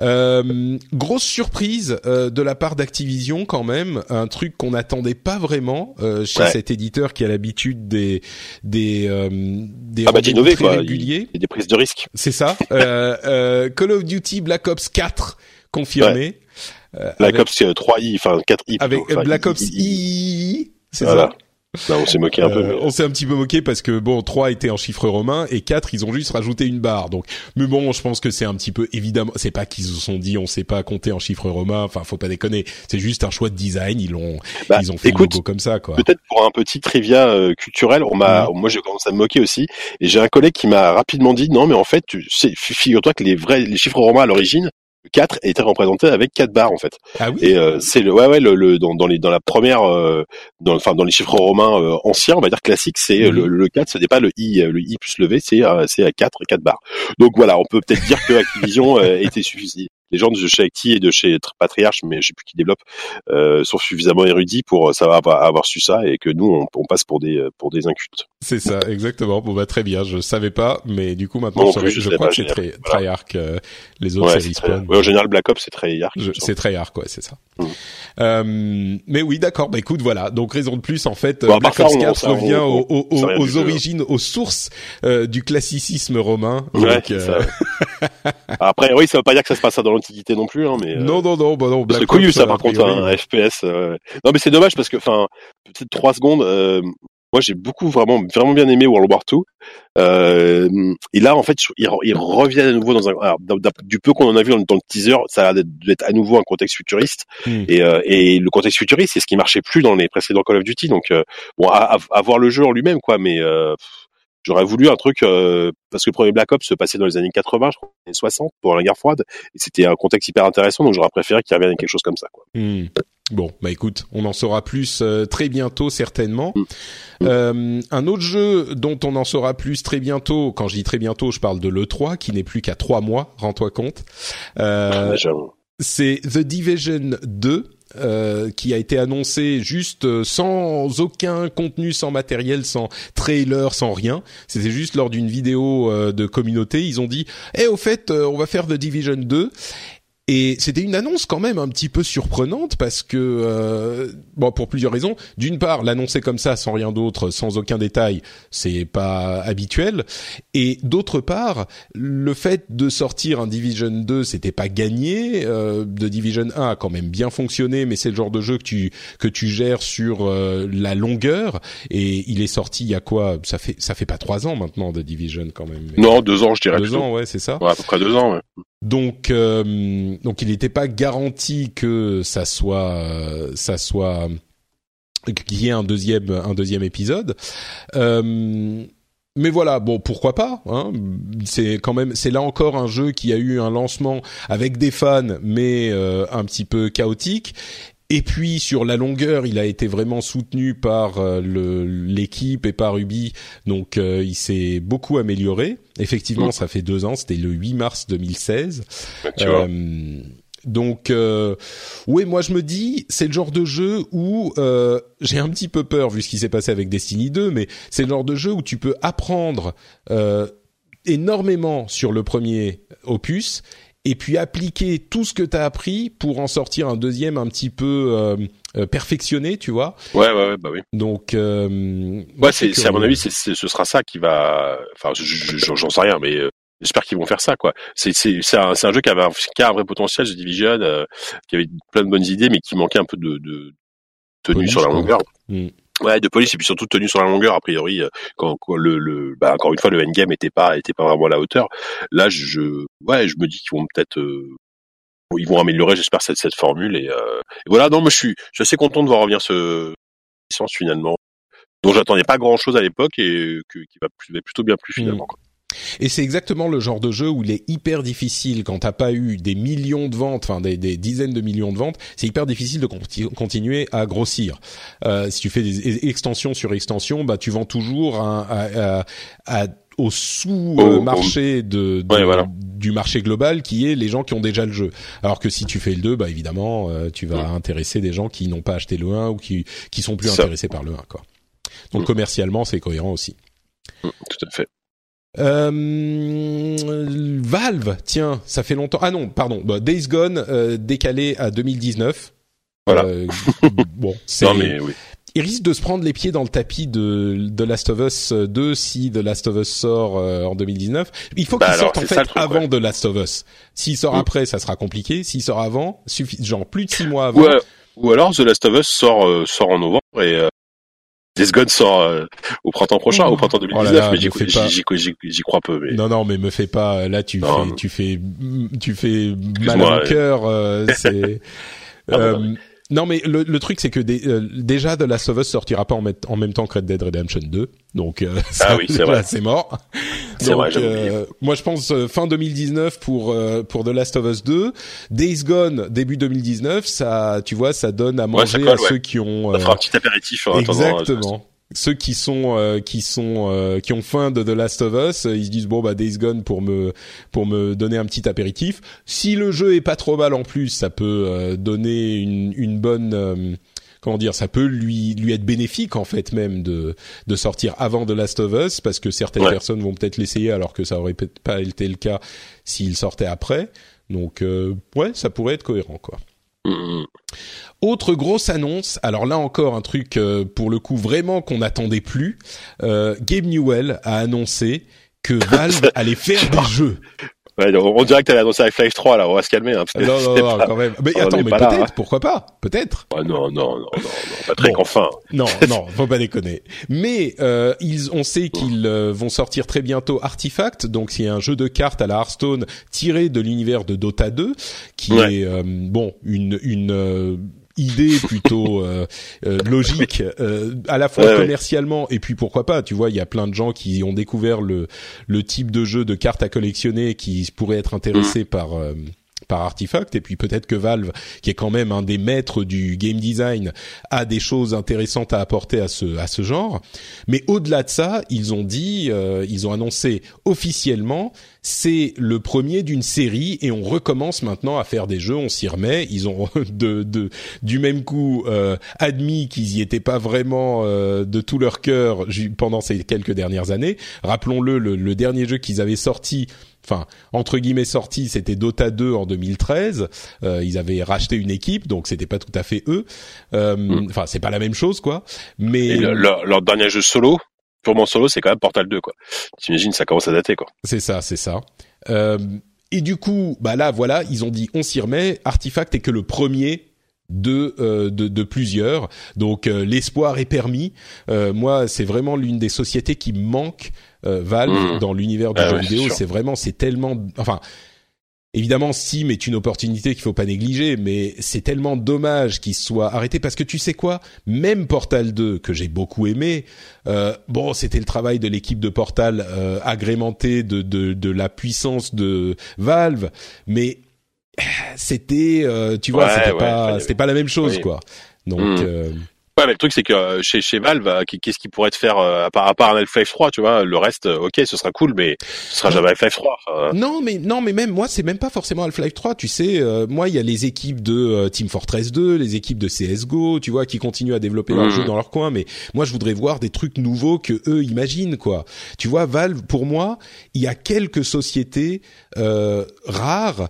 Euh, grosse surprise euh, de la part d'Activision quand même, un truc qu'on n'attendait pas vraiment euh, chez ouais. cet éditeur qui a l'habitude des des euh, des ah bah, très quoi. réguliers. Des prises de risques. C'est ça. Euh, Call of Duty Black Ops 4 confirmé. Ouais. Black avec, Ops 3i, enfin 4i. Avec Black Ops I, c'est voilà. ça. Non, on s'est moqué un peu. Euh, on s'est un petit peu moqué parce que bon, 3 était en chiffre romain et 4 ils ont juste rajouté une barre. Donc, mais bon, je pense que c'est un petit peu évidemment. C'est pas qu'ils se sont dit on sait pas compter en chiffre romain. Enfin, faut pas déconner. C'est juste un choix de design. Ils l'ont, Bah, ils ont fait écoute, le logo comme ça, quoi. Peut-être pour un petit trivia euh, culturel, on m'a, moi j'ai commencé à me moquer aussi, et j'ai un collègue qui m'a rapidement dit non mais en fait, tu sais, figure-toi que les vrais, les chiffres romains à l'origine, 4 était représenté avec 4 barres en fait. Ah oui. Et euh, c'est le ouais ouais le, le dans, dans les dans la première euh, dans enfin dans les chiffres romains euh, anciens, on va dire classiques, c'est Mhm. le, le 4, ce n'est pas le i euh, le i plus le v, c'est euh, c'est à 4 et 4 barres. Donc voilà, on peut peut-être dire que Activision euh, était suffisant. Les gens de chez Acti et de chez Patriarche, mais je sais plus qui développe, euh, sont suffisamment érudits pour savoir avoir, avoir su ça et que nous on, on passe pour des pour des incultes. C'est ça, exactement. Bon bah très bien. Je savais pas, mais du coup maintenant je, crois que c'est très Voilà. Treyarch. euh, les autres Ouais, c'est très- ouais, en général Black Ops c'est. Je- c'est très hard quoi, c'est ça. Mhm. Euh, mais oui, d'accord. Bah écoute, voilà. Donc raison de plus, en fait, Bon, Black Ops ça, on- 4 ça, on- revient on- aux, jeu, origines, aux sources euh, du classicisme romain. Ouais, Donc, euh, ça. Après, oui, ça veut pas dire que ça se passe dans l'Antiquité non plus, hein, mais. euh, non, non, non, bah non. C'est Ops, ça a par contre un FPS. euh. Non mais c'est dommage parce que enfin peut-être trois secondes. euh, moi j'ai beaucoup vraiment vraiment bien aimé World War II. Euh, et là en fait ils, ils reviennent à nouveau dans un alors, du peu qu'on en a vu dans, dans le teaser ça a l'air d'être- à nouveau un contexte futuriste Hmm. et, euh, et le contexte futuriste c'est ce qui marchait plus dans les précédents Call of Duty donc euh, bon à, à- à voir le jeu en lui-même quoi mais euh, pff, J'aurais voulu un truc euh, parce que le premier Black Ops se passait dans les années 80, je crois, les années 60 pour la guerre froide, et c'était un contexte hyper intéressant, donc j'aurais préféré qu'il revienne à quelque chose comme ça. Quoi. Hmm. Bon, bah écoute, on en saura plus euh, très bientôt certainement. Mm. Euh, un autre jeu dont on en saura plus très bientôt, quand je dis très bientôt, je parle de l'E3 qui n'est plus qu'à trois mois, rends-toi compte. Euh, j'avoue. c'est The Division 2 euh, qui a été annoncé juste euh, sans aucun contenu, sans matériel, sans trailer, sans rien. C'était juste lors d'une vidéo euh, de communauté. Ils ont dit, eh au fait, euh, on va faire The Division 2. Et c'était une annonce quand même un petit peu surprenante parce que euh, bon pour plusieurs raisons. D'une part, l'annoncer comme ça sans rien d'autre, sans aucun détail, c'est pas habituel. Et d'autre part, le fait de sortir un Division 2, c'était pas gagné. Euh, de Division 1 a quand même bien fonctionné, mais c'est le genre de jeu que tu que tu gères sur euh, la longueur. Et il est sorti il y a quoi? Ça fait ça fait pas trois ans maintenant de Division quand même. Non, deux ans, je dirais. deux plutôt. ans, ouais, c'est ça. Ouais, à peu près deux ans. Ouais. Donc, euh, donc il n'était pas garanti que ça soit, ça soit qu'il y ait un deuxième, un deuxième épisode. Euh, mais voilà, bon, pourquoi pas hein C'est quand même, c'est là encore un jeu qui a eu un lancement avec des fans, mais euh, un petit peu chaotique. Et puis sur la longueur, il a été vraiment soutenu par euh, l'équipe et par Ubi, donc euh, il s'est beaucoup amélioré. Effectivement, Mm. ça fait deux ans, c'était le 8 mars 2016. Tu vois. Euh, donc, euh, ouais, moi je me dis, c'est le genre de jeu où euh, j'ai un petit peu peur vu ce qui s'est passé avec Destiny 2, mais c'est le genre de jeu où tu peux apprendre euh, énormément sur le premier opus et puis appliquer tout ce que tu as appris pour en sortir un deuxième un petit peu euh, euh, perfectionné, tu vois. Ouais, ouais, ouais, bah oui. Donc, euh, Ouais, c'est, à mon avis, c'est, c'est- ce sera ça qui va. Enfin, je- je- je- j'en sais rien, mais euh, j'espère qu'ils vont faire ça, quoi. C'est, un, un jeu qui avait un, qui a un vrai potentiel, The Division, euh, qui avait plein de bonnes idées, mais qui manquait un peu de, de tenue sur la longueur. Mm. Ouais, de police et puis surtout de tenue sur la longueur. A priori, euh, quand, quand le, le, bah, encore une fois, le endgame était pas, était pas vraiment à la hauteur. Là, je, ouais, je me dis qu'ils vont peut-être, euh, ils vont améliorer, j'espère cette, cette formule et, euh, et voilà. Non, moi, je suis, je suis assez content de voir revenir ce licence finalement, dont j'attendais pas grand chose à l'époque et que, qui va, plutôt bien plus finalement. quoi. Et c'est exactement le genre de jeu où il est hyper difficile quand t'as pas eu des millions de ventes, enfin des, des dizaines de millions de ventes, c'est hyper difficile de conti- continuer à grossir. Euh, si tu fais des extensions sur extensions, bah tu vends toujours à, à- à- au sous Au- euh, au- marché de, de- Ouais, voilà. du marché global qui est les gens qui ont déjà le jeu. Alors que si tu fais le 2, bah évidemment, euh, tu vas intéresser des gens qui n'ont pas acheté le 1 ou qui qui sont plus Ça. intéressés par le 1 quoi. Donc Mm. commercialement, c'est cohérent aussi. Mm, Tout à fait. Euh, Valve, tiens, ça fait longtemps. Ah non, pardon. Bah, Days Gone euh, décalé à 2019. Voilà. Euh, bon, c'est. Non mais oui. Il risque de se prendre les pieds dans le tapis de The Last of Us 2 si The Last of Us sort euh, en 2019. Il faut Bah qu'il sorte en fait truc, avant ouais. The Last of Us. S'il sort Mm. après, ça sera compliqué. S'il sort avant, suffi- genre plus de six mois avant. Ouais. Ou alors The Last of Us sort, euh, sort en novembre et, euh, Days Gone sort euh, au printemps prochain, au printemps 2019, Oh mais j'y, crois peu. Mais... Non, non, mais me fais pas. Là, tu Non. fais, tu fais, tu fais mal au cœur. euh, c'est. Pardon, Euh, pardon. Non, mais le, le truc, c'est que dé- euh, déjà, The Last of Us sortira pas en, met- en même temps que Red Dead Redemption 2, donc euh, ça, oui, c'est vrai. c'est mort. Donc, vrai, euh, moi, je pense euh, fin 2019 pour euh, pour The Last of Us 2, Days Gone début 2019. Ça, tu vois, ça donne à manger ça colle, à ouais. ceux qui ont. On euh, fera un petit apéritif euh, Exactement. Ceux qui sont euh, qui sont euh, qui ont faim de The Last of Us, euh, ils se disent bon bah Days Gone pour me pour me donner un petit apéritif. Si le jeu est pas trop mal en plus, ça peut euh, donner une une bonne euh, comment dire, ça peut lui lui être bénéfique en fait même de de sortir avant The Last of Us parce que certaines Ouais. personnes vont peut-être l'essayer alors que ça aurait peut-être pas été le cas s'il sortait après. Donc euh, ouais, ça pourrait être cohérent quoi. Mm, mm. Autre grosse annonce, alors là encore un truc euh, pour le coup vraiment qu'on n'attendait plus. Euh, Gabe Newell a annoncé que Valve allait faire des jeux. Ouais, on on dirait que t'allais annoncer Half-Life 3 là, on va se calmer. Hein, parce que Non, non, non, pas- quand même. Mais attends, mais peut-être, hein. pourquoi pas Peut-être. Ah, non, non, non, non, non, Patrick, Bon. enfin. Non, non, faut pas déconner. Mais euh, ils, on sait qu'ils euh, vont sortir très bientôt Artifact, donc c'est un jeu de cartes à la Hearthstone tiré de l'univers de Dota 2, qui Ouais. est euh, bon une une euh, idée plutôt euh, euh, logique euh, à la fois Ouais, commercialement et puis pourquoi pas tu vois il y a plein de gens qui ont découvert le le type de jeu de cartes à collectionner qui pourraient être intéressés par euh, par Artifact et puis peut-être que Valve qui est quand même un des maîtres du game design a des choses intéressantes à apporter à ce à ce genre. Mais au-delà de ça ils ont dit euh, ils ont annoncé officiellement c'est le premier d'une série et on recommence maintenant à faire des jeux on s'y remet. Ils ont de, de du même coup euh, admis qu'ils y étaient pas vraiment euh, de tout leur cœur pendant ces quelques dernières années. Rappelons-le le, le dernier jeu qu'ils avaient sorti enfin entre guillemets sorti, c'était Dota 2 en 2013. Euh, ils avaient racheté une équipe, donc c'était pas tout à fait eux. Euh, Mm. Enfin, c'est pas la même chose, quoi. Mais Et le- leur, leur dernier jeu solo, purement solo, c'est quand même Portal 2, quoi. T'imagines, ça commence à dater, quoi. c'est ça, c'est ça. Euh, et du coup, bah là, voilà, ils ont dit on s'y remet. Artifact est que le premier de euh, de, de plusieurs. Donc euh, l'espoir est permis. Euh, moi, c'est vraiment l'une des sociétés qui manque euh, Valve Mhm. dans l'univers du Ah jeu ouais, vidéo. C'est vraiment, c'est tellement, enfin. Évidemment, Steam est une opportunité qu'il faut pas négliger, mais c'est tellement dommage qu'il soit arrêté parce que tu sais quoi, même Portal 2 que j'ai beaucoup aimé, euh, bon, c'était le travail de l'équipe de Portal euh, agrémenté de, de de la puissance de Valve, mais c'était, euh, tu vois, Ouais, c'était ouais, pas, c'était pas la même chose, Oui. quoi. Donc, Mhm. euh, Ouais, mais le truc, c'est que euh, chez, chez Valve, euh, qu'est-ce qu'ils pourraient te faire, euh, à part, à part un Half-Life 3, tu vois, le reste, euh, ok, ce sera cool, mais ce sera jamais Half-Life 3. euh. Non, mais non, mais même moi, c'est même pas forcément Half-Life 3. Tu sais, euh, moi, il y a les équipes de euh, Team Fortress 2, les équipes de CS:GO, tu vois, qui continuent à développer leur Mhm. jeu dans leur coin. Mais moi, je voudrais voir des trucs nouveaux que eux imaginent, quoi. Tu vois, Valve, pour moi, il y a quelques sociétés euh, rares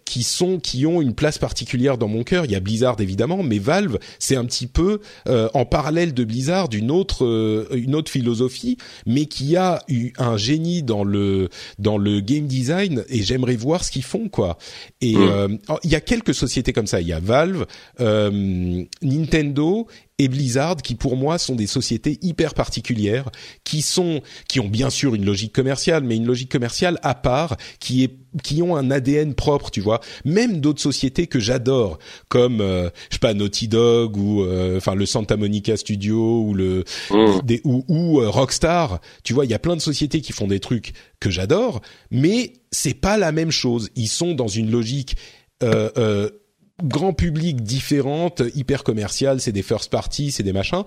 qui sont qui ont une place particulière dans mon cœur. Il y a Blizzard évidemment, mais Valve c'est un petit peu euh, en parallèle de Blizzard une autre euh, une autre philosophie, mais qui a eu un génie dans le dans le game design et j'aimerais voir ce qu'ils font quoi. Et Mm. euh, il y a quelques sociétés comme ça. Il y a Valve, euh, Nintendo et Blizzard qui pour moi sont des sociétés hyper particulières qui sont qui ont bien sûr une logique commerciale mais une logique commerciale à part qui est qui ont un ADN propre tu vois même d'autres sociétés que j'adore comme euh, je sais pas Naughty Dog ou euh, enfin le Santa Monica Studio ou le Mm. des, ou, ou euh, Rockstar tu vois il y a plein de sociétés qui font des trucs que j'adore mais c'est pas la même chose ils sont dans une logique euh, euh, grand public différente, hyper commerciale, c'est des first party, c'est des machins.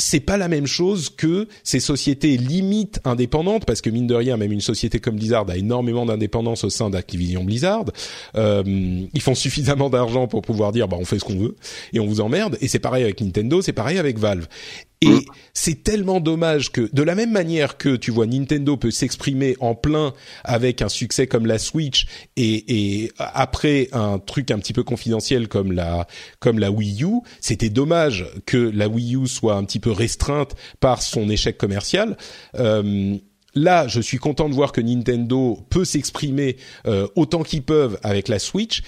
C'est pas la même chose que ces sociétés limites indépendantes, parce que mine de rien, même une société comme Blizzard a énormément d'indépendance au sein d'Activision Blizzard. Euh, ils font suffisamment d'argent pour pouvoir dire, bah on fait ce qu'on veut et on vous emmerde. Et c'est pareil avec Nintendo, c'est pareil avec Valve. Et Mm. c'est tellement dommage que, de la même manière que tu vois Nintendo peut s'exprimer en plein avec un succès comme la Switch et, et après un truc un petit peu confidentiel comme la comme la Wii U, c'était dommage que la Wii U soit un petit peu restreinte par son échec commercial. Euh, Là, je suis content de voir que Nintendo peut s'exprimer euh, autant qu'ils peuvent avec la Switch.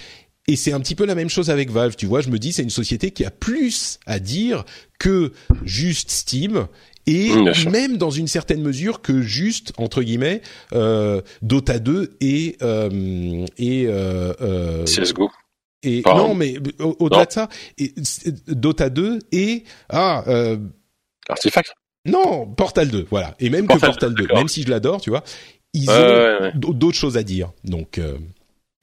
Et c'est un petit peu la même chose avec Valve, tu vois. Je me dis, c'est une société qui a plus à dire que juste Steam et Mmh, même dans une certaine mesure que juste entre guillemets euh, Dota 2 et euh, et euh, euh, CS:GO. et Pardon. non mais au- au-delà de ça et, Dota 2 et ah euh, Artifact. non Portal 2 voilà et même Portal que Portal 2 d'accord. même si je l'adore tu vois ils ont ouais, ouais. d- d'autres choses à dire donc euh,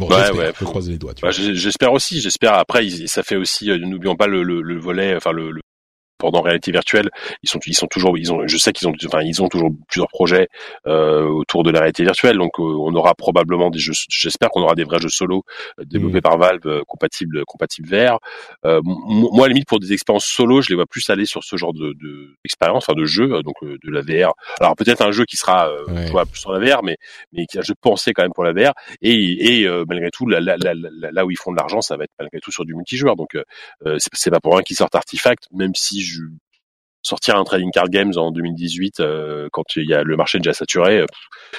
bon Ouais, j'espère ouais, je faut- croise les doigts Bah, j'espère aussi. J'espère. Après, ça fait aussi. euh, N'oublions pas le, le, le volet. Enfin, le, le pendant réalité virtuelle, ils sont ils sont toujours ils ont je sais qu'ils ont enfin ils ont toujours plusieurs projets euh, autour de la réalité virtuelle donc euh, on aura probablement des jeux j'espère qu'on aura des vrais jeux solo euh, développés Mm. par Valve euh, compatibles compatibles VR euh, moi à la limite pour des expériences solo je les vois plus aller sur ce genre de de- d'expérience enfin de jeu donc euh, de la VR. Alors peut-être un jeu qui sera euh, Ouais. jouable sur la VR mais mais qui est un jeu pensé quand même pour la VR. Et et euh, malgré tout là, là, là, là, là où ils font de l'argent ça va être malgré tout sur du multijoueur. Donc c'est pas pour rien qu'ils sortent Artifact même si je sortir un trading card games en 2018 euh, quand il y a le marché déjà saturé euh,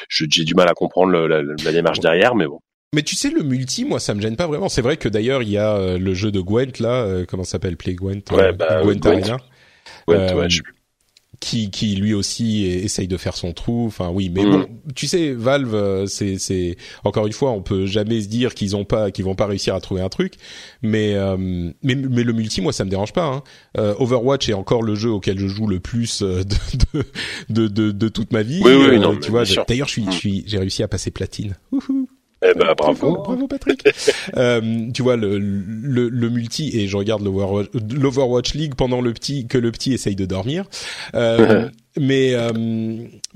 j'ai du mal à comprendre le- la, la démarche derrière mais bon Mais tu sais, le multi, moi, ça me gêne pas vraiment. C'est vrai que d'ailleurs, il y a euh, le jeu de Gwent là, comment s'appelle, Play Gwent, Ouais, bah, Gwent Gwent. Arena, ouais, ouais, je sais plus. Qui, qui lui aussi essaye de faire son trou. Enfin, oui, mais Mm. bon, tu sais, Valve, euh, c'est, c'est encore une fois, on peut jamais se dire qu'ils ont pas, qu'ils vont pas réussir à trouver un truc. Mais, euh, mais, mais le multi, moi, ça me dérange pas. Hein. Euh, Overwatch est encore le jeu auquel je joue le plus euh, de, de, de, de, de toute ma vie. Oui, oui, Euh, non, tu vois. D'ailleurs, je suis, Mm. je suis, j'ai réussi à passer platine. Wouhou. Eh ben bravo Bravo Patrick. euh, tu vois le, le, le multi et je regarde l'Overwatch, League pendant le petit que le petit essaye de dormir. Euh, mais euh,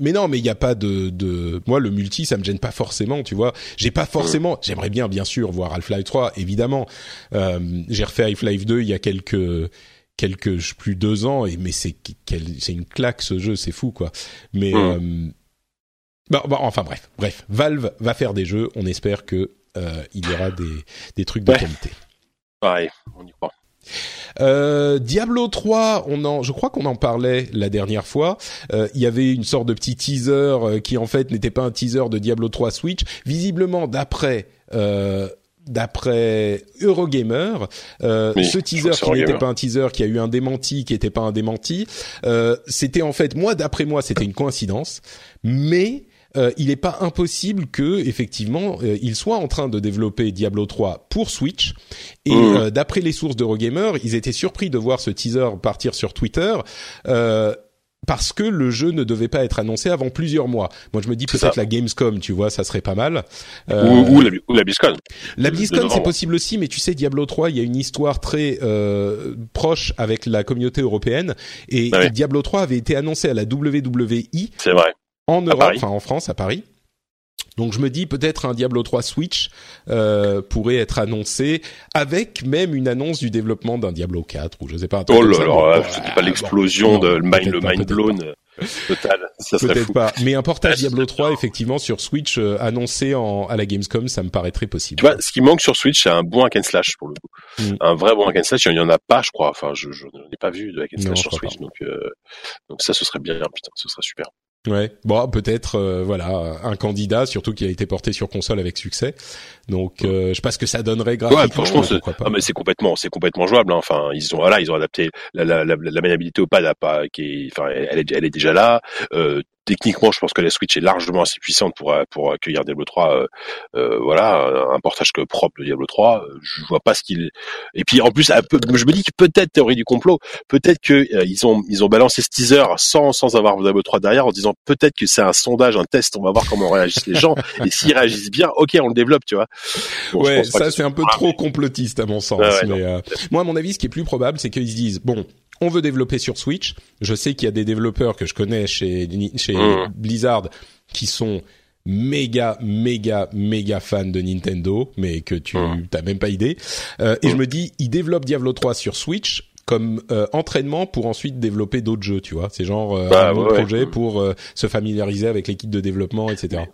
mais non, mais il y a pas de de moi le multi ça me gêne pas forcément, tu vois. J'ai pas forcément, j'aimerais bien bien sûr voir Half-Life 3 évidemment. Euh, j'ai refait Half-Life 2 il y a quelques quelques plus deux ans et mais c'est c'est une claque ce jeu, c'est fou quoi. Mais Mm. Bon, bon, enfin bref, bref, Valve va faire des jeux. On espère que euh, il y aura des des trucs de Ouais. qualité. pareil on y croit Euh, Diablo 3, on en, je crois qu'on en parlait la dernière fois. Euh, il y avait une sorte de petit teaser euh, qui en fait n'était pas un teaser de Diablo 3 Switch. Visiblement, d'après euh, d'après Eurogamer, euh, Oui, ce teaser qui n'était pas un teaser, qui a eu un démenti, qui n'était pas un démenti, euh, c'était en fait, moi d'après moi, c'était une coïncidence, mais euh, il n'est pas impossible que effectivement euh, il soit en train de développer Diablo 3 pour Switch et Mhm. euh, d'après les sources d'Eurogamer, ils étaient surpris de voir ce teaser partir sur Twitter. Euh, parce que le jeu ne devait pas être annoncé avant plusieurs mois. Moi, je me dis peut-être la Gamescom, tu vois, ça serait pas mal. Euh, ou, ou la ou la BlizzCon la BlizzCon, c'est possible aussi, mais tu sais, Diablo 3, il y a une histoire très euh, proche avec la communauté européenne. Et Ah ouais. Diablo 3 avait été annoncé à la WWI c'est vrai en Europe, enfin en France, à Paris. Donc je me dis peut-être un Diablo 3 Switch euh, pourrait être annoncé avec même une annonce du développement d'un Diablo 4 ou je sais pas. Oh là là c'était pas bon, l'explosion de le mind le mind blown euh, total ça serait Peut-être pas, mais un portage Diablo c'est 3 bien. effectivement sur Switch euh, annoncé en, à la Gamescom, ça me paraît très possible. tu vois ce qui manque sur Switch c'est un bon hack and slash pour le coup Mm. un vrai bon hack and slash il y en a pas je crois enfin je je n'en ai pas vu de hack and slash sur Switch donc euh, donc ça ce serait bien putain ce serait super Ouais, bon, peut-être, euh, voilà, un candidat, surtout qui a été porté sur console avec succès. Donc, euh, je sais pas ce que ça donnerait graphiquement. Ouais, franchement, c'est, ah, mais c'est complètement, c'est complètement jouable. hein. Enfin, ils ont, voilà, ils ont adapté la, la, la, la maniabilité au pad, a pas, qui est, enfin, elle est, elle est déjà là. Euh, techniquement, je pense que la Switch est largement assez puissante pour pour accueillir Diablo 3. Euh, euh, voilà, un portage que propre de Diablo 3. euh, Je vois pas ce qu'il. Et puis en plus, je me dis que peut-être théorie du complot, peut-être que euh, ils ont ils ont balancé ce teaser sans sans avoir Diablo 3 derrière, en disant peut-être que c'est un sondage, un test. On va voir comment réagissent les gens. et s'ils réagissent bien, ok, on le développe, tu vois. Bon, ouais, ça c'est un peu trop complotiste à mon sens. Ouais, ouais, mais euh, moi, à mon avis, ce qui est plus probable, c'est qu'ils se disent bon. On veut développer sur Switch. Je sais qu'il y a des développeurs que je connais chez chez Mm. Blizzard qui sont méga méga méga fans de Nintendo, mais que tu Mm. t'as même pas idée. Euh, et je me dis, ils développent Diablo 3 sur Switch comme euh, entraînement pour ensuite développer d'autres jeux, tu vois. C'est genre euh, Bah, un bon ouais, ouais. projet pour euh, se familiariser avec l'équipe de développement, etc.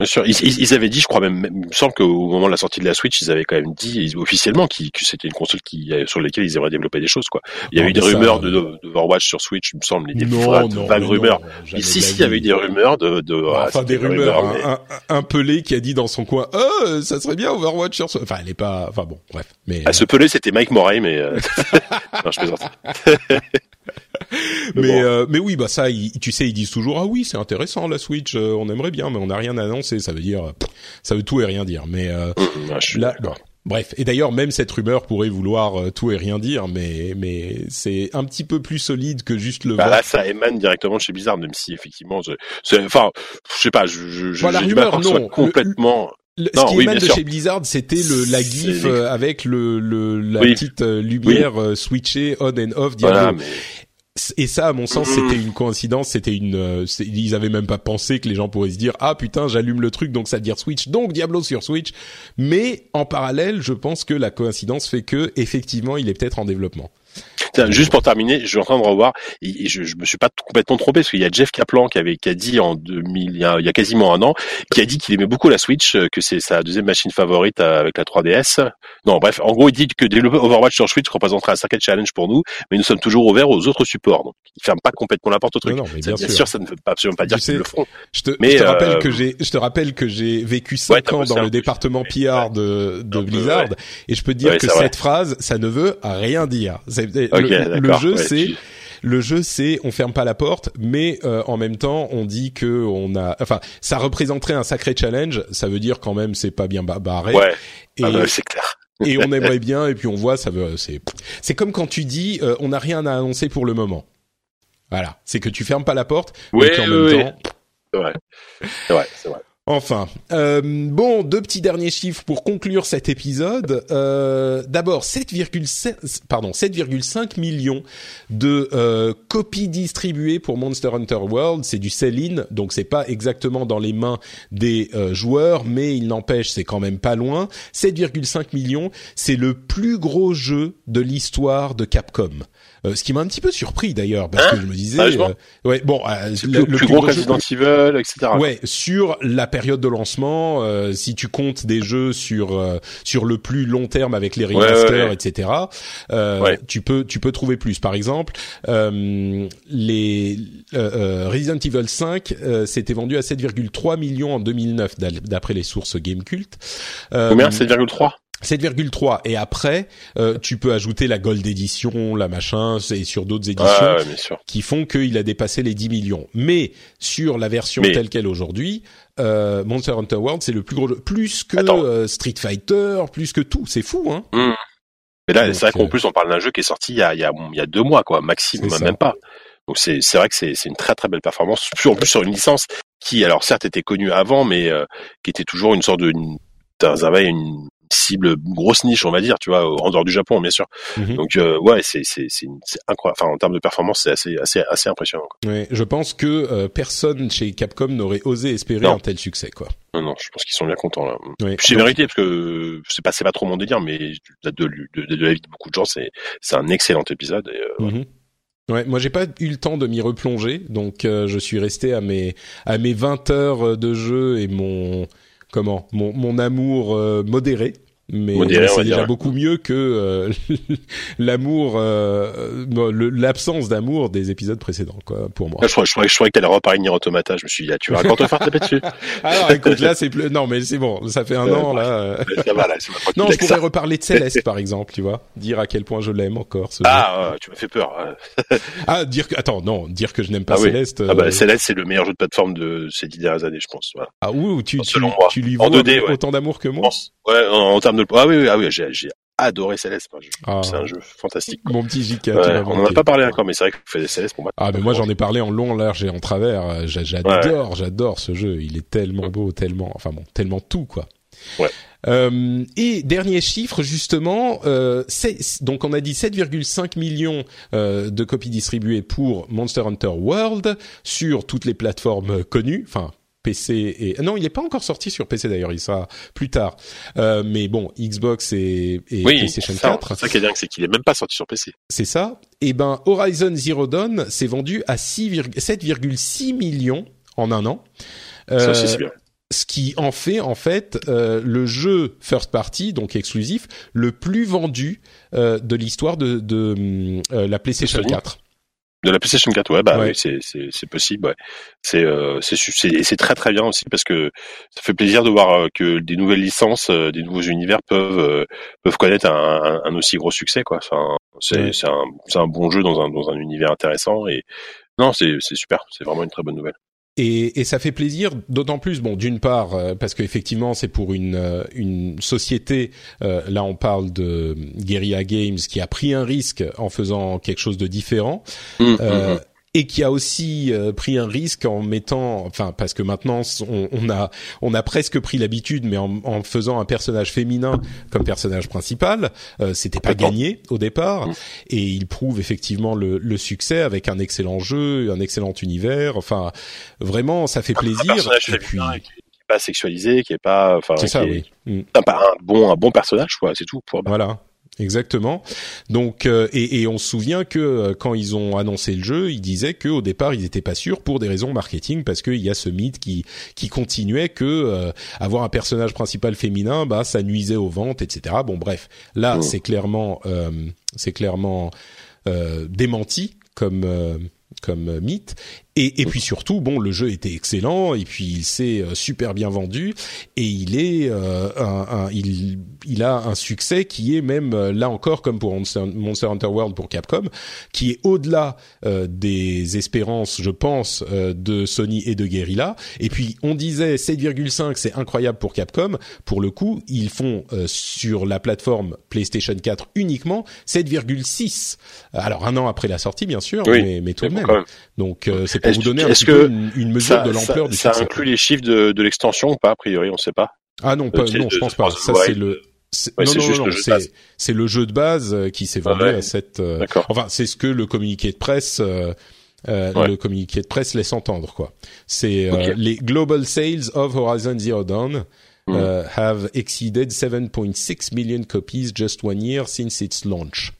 Bien sûr, ils, ils, avaient dit, je crois même, il me semble qu'au moment de la sortie de la Switch, ils avaient quand même dit officiellement que c'était une console qui, sur laquelle ils aimeraient développer des choses, quoi. Il y a eu des rumeurs de, de, Overwatch sur Switch, il me semble, des non, non, vagues rumeurs. Ici, si, il y avait eu des rumeurs de, de enfin des rumeurs, un, un, pelé qui a dit dans son coin, oh, ça serait bien Overwatch sur, enfin, elle est pas, enfin bon, bref. Mais ah, ce pelé, c'était Mike Moray, mais euh... non, je plaisante. mais euh, mais oui bah ça tu sais ils disent toujours ah oui c'est intéressant la Switch euh, on aimerait bien mais on n'a rien annoncé. Ça veut dire ça veut tout et rien dire. Mais euh, mmh, là bref. Et d'ailleurs même cette rumeur pourrait vouloir tout et rien dire mais mais c'est un petit peu plus solide que juste le bah là ça émane directement de chez Blizzard même si effectivement enfin je sais pas je je, la rumeur non. complètement ce qui émane de chez Blizzard, c'était le la gif avec le, le la petite lumière switchée on and off. Voilà, mais et ça, à mon sens, c'était une coïncidence. C'était une. Euh, ils avaient même pas pensé que les gens pourraient se dire ah putain, j'allume le truc, donc ça veut dire Switch, donc Diablo sur Switch. Mais en parallèle, je pense que la coïncidence fait que effectivement, il est peut-être en développement. Tiens, juste pour terminer, je suis en train de revoir, et je, je me suis pas complètement trompé, parce qu'il y a Jeff Kaplan qui avait qui a dit en 2000, il y a, quasiment un an, qui a dit qu'il aimait beaucoup la Switch, euh, que c'est sa deuxième machine favorite euh, avec la 3DS. Non, bref, en gros, il dit que développer Overwatch sur Switch représenterait un sacré challenge pour nous, mais nous sommes toujours ouverts aux autres supports. Donc, il ferme pas complètement la porte au truc. Non, mais bien, sûr. ça ne veut absolument pas dire qu'ils le feront. Je te, mais je te rappelle euh, que j'ai, je te rappelle que j'ai vécu cinq ans dans le département PR de, de Blizzard, et je peux te dire que cette phrase, ça ne veut rien dire. Le jeu, c'est le jeu c'est on ferme pas la porte mais euh, en même temps on dit que on a enfin ça représenterait un sacré challenge. Ça veut dire quand même c'est pas bien barré. Ouais. Et, ah c'est clair. et on aimerait bien et puis on voit ça veut c'est c'est comme quand tu dis euh, on n'a rien à annoncer pour le moment. Voilà. C'est que tu fermes pas la porte mais qu'en même temps c'est vrai. C'est vrai c'est vrai Enfin, euh, bon, deux petits derniers chiffres pour conclure cet épisode. Euh, D'abord, 7,5 pardon 7,5 millions de euh, copies distribuées pour Monster Hunter World. C'est du sell-in, donc c'est pas exactement dans les mains des joueurs, mais il n'empêche, c'est quand même pas loin. 7,5 millions, c'est le plus gros jeu de l'histoire de Capcom. Euh, ce qui m'a un petit peu surpris d'ailleurs parce que hein je me disais, euh, ouais, bon, euh, le, plus, gros Resident Evil, etc. Ouais, sur la période de lancement, si tu comptes des jeux sur sur le plus long terme avec les remasters, etc. Tu peux tu peux trouver plus. Par exemple, les Resident Evil 5 s'était vendu à 7,3 millions en 2009 d'après les sources Gamecult. Combien? 7,3 7,3 et après euh, tu peux ajouter la Gold Edition, la machin et sur d'autres éditions qui font qu'il a dépassé les 10 millions. Mais sur la version telle qu'elle aujourd'hui, euh, Monster Hunter World c'est le plus gros jeu, plus que euh, Street Fighter, plus que tout, c'est fou hein. Mmh. Mais là c'est vrai qu'en plus on parle d'un jeu qui est sorti il y a il y a, il y a deux mois quoi, maximum même pas. Donc c'est c'est vrai que c'est c'est une très très belle performance, en plus sur une licence qui alors certes était connue avant mais qui était toujours une sorte de une, une cible grosse niche on va dire tu vois en dehors du Japon bien sûr mhm. donc euh, ouais c'est c'est c'est incroyable enfin en termes de performance c'est assez assez assez impressionnant quoi. Ouais, je pense que euh, personne chez Capcom n'aurait osé espérer un tel succès quoi non non je pense qu'ils sont bien contents là ouais, c'est vérité parce que c'est pas c'est pas trop mon délire mais de, de, de, de, la vie de beaucoup de gens c'est c'est un excellent épisode et, euh, mhm. Ouais, moi j'ai pas eu le temps de m'y replonger, donc je suis resté à mes à mes 20 heures de jeu et mon comment? Mon, mon amour euh, modéré mais c'est déjà beaucoup mieux que euh, l'amour, euh, l'absence d'amour des épisodes précédents, quoi, pour moi. je, crois, je, crois, je croyais que t'allais reparler Nier Automata. Je me suis dit, ah, tu vas encore te faire taper dessus. Alors, écoute, là, c'est plus, non, mais c'est bon, ça fait un an, là. non, je pourrais reparler de Céleste, par exemple, tu vois. Dire à quel point je l'aime encore, ce Ah, tu m'as fait peur. ah, dire que, attends, non, dire que je n'aime pas ah, Céleste. Ah, bah, euh, Céleste, c'est le meilleur jeu de plateforme de ces dix dernières années, je pense. Voilà. Ah, oui, tu, tu, tu, lui vois autant d'amour que moi? Ouais, en, en termes de, ah oui, ah oui, j'ai, adoré Céleste. Ah. C'est un jeu fantastique. Mon petit JK. on en a pas parlé encore, mais c'est vrai que vous faites Céleste pour moi. Ah, mais moi j'en ai parlé en long, large et en travers. J'adore, j'adore ce jeu. Il est tellement beau, tellement, enfin bon, tellement tout quoi. Ouais. Euh, et dernier chiffre justement, euh, donc on a dit 7,5 millions euh, de copies distribuées pour Monster Hunter World sur toutes les plateformes connues, enfin PC et non, il n'est pas encore sorti sur PC d'ailleurs, il sera plus tard. Euh, mais bon, Xbox et, et PlayStation 4. C'est ça qui est dingue, c'est qu'il est même pas sorti sur PC. C'est ça. Et eh ben Horizon Zero Dawn s'est vendu à 7,6 millions en un an. Euh, ça bien. ce qui en fait en fait euh, le jeu first party donc exclusif le plus vendu euh, de l'histoire de, de euh, la PlayStation 4. De la PlayStation 4, ouais, bah ouais. oui, c'est c'est c'est possible, ouais. C'est euh, c'est c'est c'est très très bien aussi parce que ça fait plaisir de voir que des nouvelles licences, des nouveaux univers peuvent peuvent connaître un, un, aussi gros succès, quoi. Enfin, c'est c'est un c'est un bon jeu dans un dans un univers intéressant et non, c'est c'est super, c'est vraiment une très bonne nouvelle. Et, et, ça fait plaisir, d'autant plus, bon, d'une part, euh, parce qu'effectivement, c'est pour une, euh, une société, euh, là on parle de Guerrilla Games, qui a pris un risque en faisant quelque chose de différent. Mmh, mmh, mmh et qui a aussi euh, pris un risque en mettant, enfin parce que maintenant on, on a on a presque pris l'habitude, mais en, en, faisant un personnage féminin comme personnage principal, euh, c'était pas gagné au départ, mm. et il prouve effectivement le, le, succès avec un excellent jeu, un excellent univers. Enfin, vraiment, ça fait plaisir. Un personnage et puis... qui, qui est pas sexualisé, qui est pas, enfin, c'est ça, oui. Mm. un, un bon un bon personnage, quoi. C'est tout. Pour... Voilà. Exactement. Donc euh, et, et, on se souvient que euh, quand ils ont annoncé le jeu, ils disaient que au départ ils n'étaient pas sûrs pour des raisons marketing parce qu'il y a ce mythe qui qui continuait que euh, avoir un personnage principal féminin, bah ça nuisait aux ventes, etc. Bon bref, là mmh. c'est clairement c'est clairement démenti comme comme mythe et, et, puis surtout, bon, le jeu était excellent et puis il s'est euh, super bien vendu et il est, euh, un, un, il, il a un succès qui est même euh, là encore comme pour Monster Hunter World pour Capcom, qui est au-delà euh, des espérances, je pense, de Sony et de Guerrilla. Et puis on disait 7,5, c'est incroyable pour Capcom. Pour le coup, ils font sur la plateforme PlayStation 4 uniquement 7,6. Alors un an après la sortie, bien sûr, mais, mais, tout de même. Donc c'est pour vous donner un petit peu une, mesure de l'ampleur du succès. Ça inclut les chiffres de, de l'extension ou pas A priori, on ne sait pas. Ah non, pas, non, je pense pas. Ça c'est le Ouais, non, non, c'est le jeu de base euh, qui s'est vendu à cette. Euh, enfin, c'est ce que le communiqué de presse, euh, euh ouais. le communiqué de presse laisse entendre, quoi. C'est okay. les global sales of Horizon Zero Dawn mm. uh, have exceeded 7.6 million copies just one year since its launch.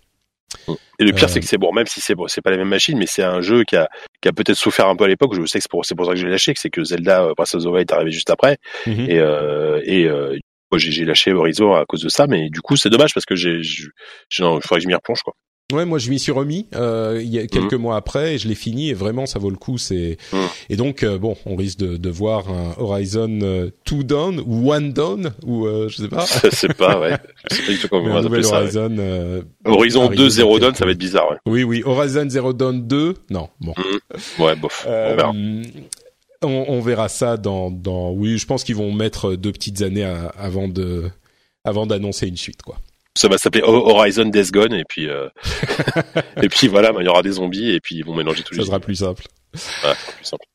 Et le pire, euh... c'est que c'est bon, même si c'est bon, c'est pas la même machine, mais c'est un jeu qui a, qui a peut-être souffert un peu à l'époque. Je sais que c'est pour, c'est pour ça que je l'ai lâché, que c'est que Zelda Breath of the Wild est arrivé juste après. Mm -hmm. Et, euh, et euh, j'ai lâché Horizon à cause de ça, mais du coup, c'est dommage parce que j'ai, il faudrait que je m'y replonge, quoi. Ouais, moi je m'y suis remis euh, il y a quelques mmh. mois après et je l'ai fini et vraiment ça vaut le coup. C'est mmh. et donc euh, bon, on risque de, de voir un Horizon euh, Two Down ou One Down ou euh, je sais pas. Je sais pas, ouais. Je sais pas du tout comment on va ça. Horizon, ouais. Horizon 2 Zero Dawn, ça va être bizarre. Ouais. Oui, oui. Horizon Zero Dawn 2, non. Bon. Mmh. Ouais, bof. on verra. On, on, verra ça dans dans. Oui, je pense qu'ils vont mettre deux petites années à, avant de avant d'annoncer une suite, quoi ça va s'appeler Horizon Death Gone et puis euh... et puis voilà, bah, il y aura des zombies et puis ils vont mélanger tous les. Ça sera plus simple. Ouais.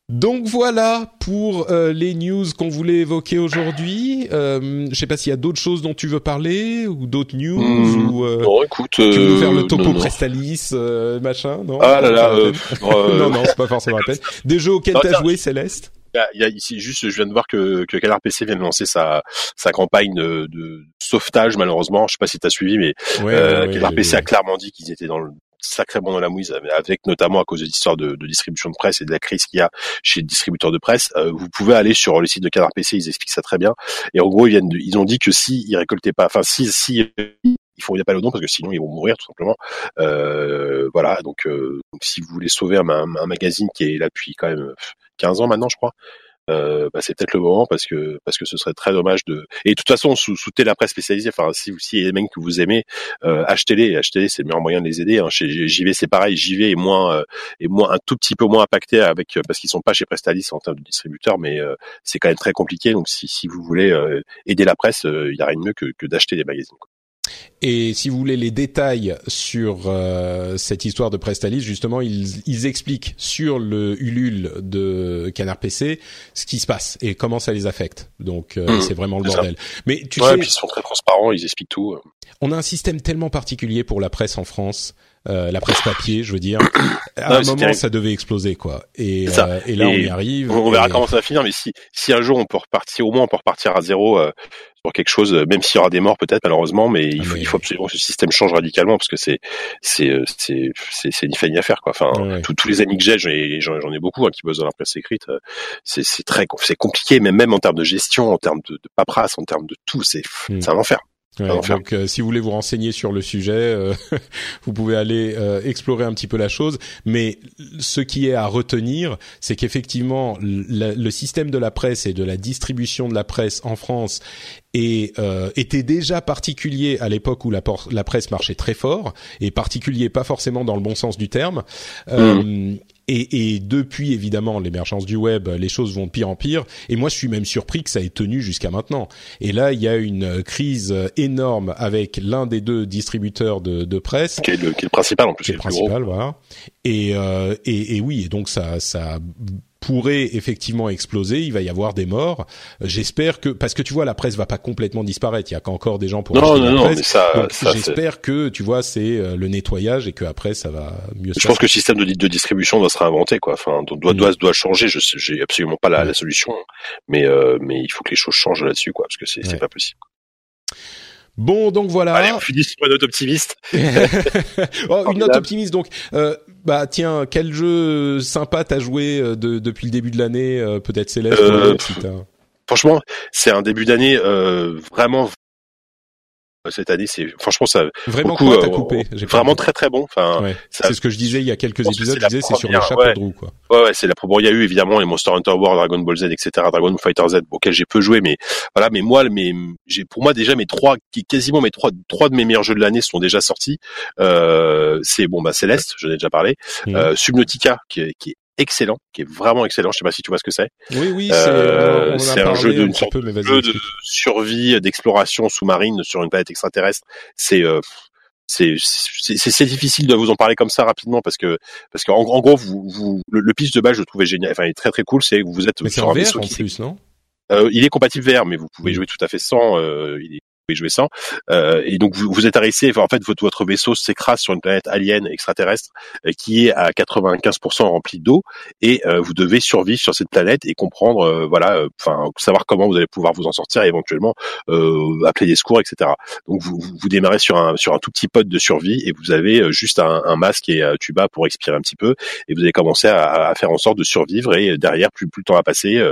Donc voilà pour euh, les news qu'on voulait évoquer aujourd'hui. Euh, je sais pas s'il y a d'autres choses dont tu veux parler ou d'autres news mmh, ou euh, non, écoute, tu veux nous faire le topo Prestalis euh, machin non? Ah là là euh, non non c'est pas forcément la peine. Des jeux auxquels t'as joué Céleste? Il y a ici juste, je viens de voir que, que Canard PC vient de lancer sa, sa campagne de, de sauvetage, malheureusement. Je sais pas si tu as suivi, mais ouais, euh, ouais, Canard ouais, PC a clairement dit qu'ils étaient dans le sacrément dans la mouise, avec notamment à cause de l'histoire de, de, distribution de presse et de la crise qu'il y a chez les distributeurs de presse. Euh, vous pouvez aller sur le site de Canard PC, ils expliquent ça très bien. Et en gros, ils viennent, de, ils ont dit que si ils récoltaient pas, enfin si si il faut y pas le don parce que sinon ils vont mourir tout simplement. Euh, voilà, donc, euh, donc, si vous voulez sauver un, un magazine qui est là depuis quand même 15 ans maintenant, je crois, euh, bah, c'est peut-être le moment parce que parce que ce serait très dommage de et de toute façon sous, sous la presse spécialisée enfin si vous si les mecs que vous aimez euh, achetez-les achetez-les c'est le meilleur moyen de les aider hein. chez JV c'est pareil JV est moins euh, est moins un tout petit peu moins impacté avec euh, parce qu'ils sont pas chez Prestalis en termes de distributeur mais c'est quand même très compliqué donc si si vous voulez aider la presse il y a rien de mieux que, d'acheter des magazines. Et si vous voulez les détails sur euh, cette histoire de Prestalis, justement, ils, ils, expliquent sur le Ulule de Canard PC ce qui se passe et comment ça les affecte. Donc euh, mmh, c'est vraiment le bordel. Ça. Mais tu ouais, sais, puis ils sont très transparents, ils expliquent tout. euh. On a un système tellement particulier pour la presse en France. Euh, la presse papier, je veux dire. À Non, un moment, terrible. ça devait exploser, quoi. Et, euh, et là, on y arrive. On, verra comment ça va finir, mais si si un jour on peut repartir, au moins on peut repartir à zéro euh, pour quelque chose, même s'il y aura des morts peut-être malheureusement, mais il Ah, faut, mais- il faut absolument que ce système change radicalement parce que c'est c'est euh, c'est c'est ni fait ni à faire quoi. Enfin, Ouais, tous- tous les amis que j'ai, j'en ai, j'en ai beaucoup hein, qui bossent dans la presse écrite. euh, C'est c'est très c'est compliqué, mais même en termes de gestion, en termes de, de paperasse, en termes de tout, c'est Mm. c'est un enfer. Ouais, donc, euh, si vous voulez vous renseigner sur le sujet, euh, vous pouvez aller euh, explorer un petit peu la chose. Mais ce qui est à retenir, c'est qu'effectivement, le, le système de la presse et de la distribution de la presse en France est, euh, était déjà particulier à l'époque où la, presse marchait très fort, et particulier pas forcément dans le bon sens du terme. Euh, et, et depuis évidemment l'émergence du web, les choses vont de pire en pire. Et moi, je suis même surpris que ça ait tenu jusqu'à maintenant. Et là, il y a une euh, crise euh, énorme avec l'un des deux distributeurs de, de presse, Qui est le, qui est le principal en plus, qui est le principal, voilà. Et, euh, et, et oui, et donc ça, ça pourrait effectivement exploser. Il va y avoir des morts. J'espère que parce que tu vois, la presse va pas complètement disparaître. Il y a qu'encore des gens pour Non, non, la non, presse. mais ça, ça j'espère que tu vois, c'est euh, le nettoyage et que après ça va mieux. se Je pense passer. que le système de, de distribution doit se réinventer, quoi. Enfin, doit Mm. doit doit changer. Je sais- j'ai absolument pas la, Ouais. la solution, mais euh, mais il faut que les choses changent là-dessus, quoi, parce que c'est Ouais. c'est pas possible. Bon, donc voilà. Allez, on finit sur une note optimiste. oh, une note optimiste donc. Euh, bah tiens, quel jeu sympa t'as joué euh, de, depuis le début de l'année euh, Peut-être Céleste. Euh, Franchement, c'est un début d'année euh, vraiment. Cette année, c'est franchement ça. Vraiment beaucoup, quoi T'as euh, coupé? Vraiment très très bon. Enfin, Ouais. C'est ce que je disais il y a quelques épisodes. c'est Je disais c'est sur le chapeau ouais. de roue quoi. Ouais, ouais, c'est la bon. Il y a eu évidemment les Monster Hunter World, Dragon Ball Z, etc. Dragon Fighter Z, auxquels j'ai peu joué, mais voilà. Mais moi, mes, j'ai pour moi déjà mes trois, quasiment mes trois, trois de mes meilleurs jeux de l'année sont déjà sortis. Euh, c'est bon, bah Céleste, j'en ai déjà parlé. Mhm. Euh, Subnautica, qui est, qui est excellent, qui est vraiment excellent. Je sais pas si tu vois ce que c'est. Oui oui, euh, c'est un jeu sorte peu, de survie, d'exploration sous-marine sur une planète extraterrestre. C'est euh, c'est difficile de vous en parler comme ça rapidement parce que parce qu'en en gros vous, vous le, le pitch de base je le trouvais génial enfin il est très très cool c'est que vous êtes Mais sur un VR vaisseau en qui plus, non? Euh, il est compatible VR mais vous pouvez jouer tout à fait sans euh, il est sans. Euh, et donc vous, vous êtes arrêté en fait votre votre vaisseau s'écrase sur une planète alien extraterrestre euh, qui est à 95% remplie d'eau et euh, vous devez survivre sur cette planète et comprendre euh, voilà euh, enfin savoir comment vous allez pouvoir vous en sortir et éventuellement euh, appeler des secours etc donc vous, vous démarrez sur un sur un tout petit pod de survie et vous avez juste un, un masque et un tuba pour expirer un petit peu et vous allez commencer à, à faire en sorte de survivre et derrière plus plus le temps va passer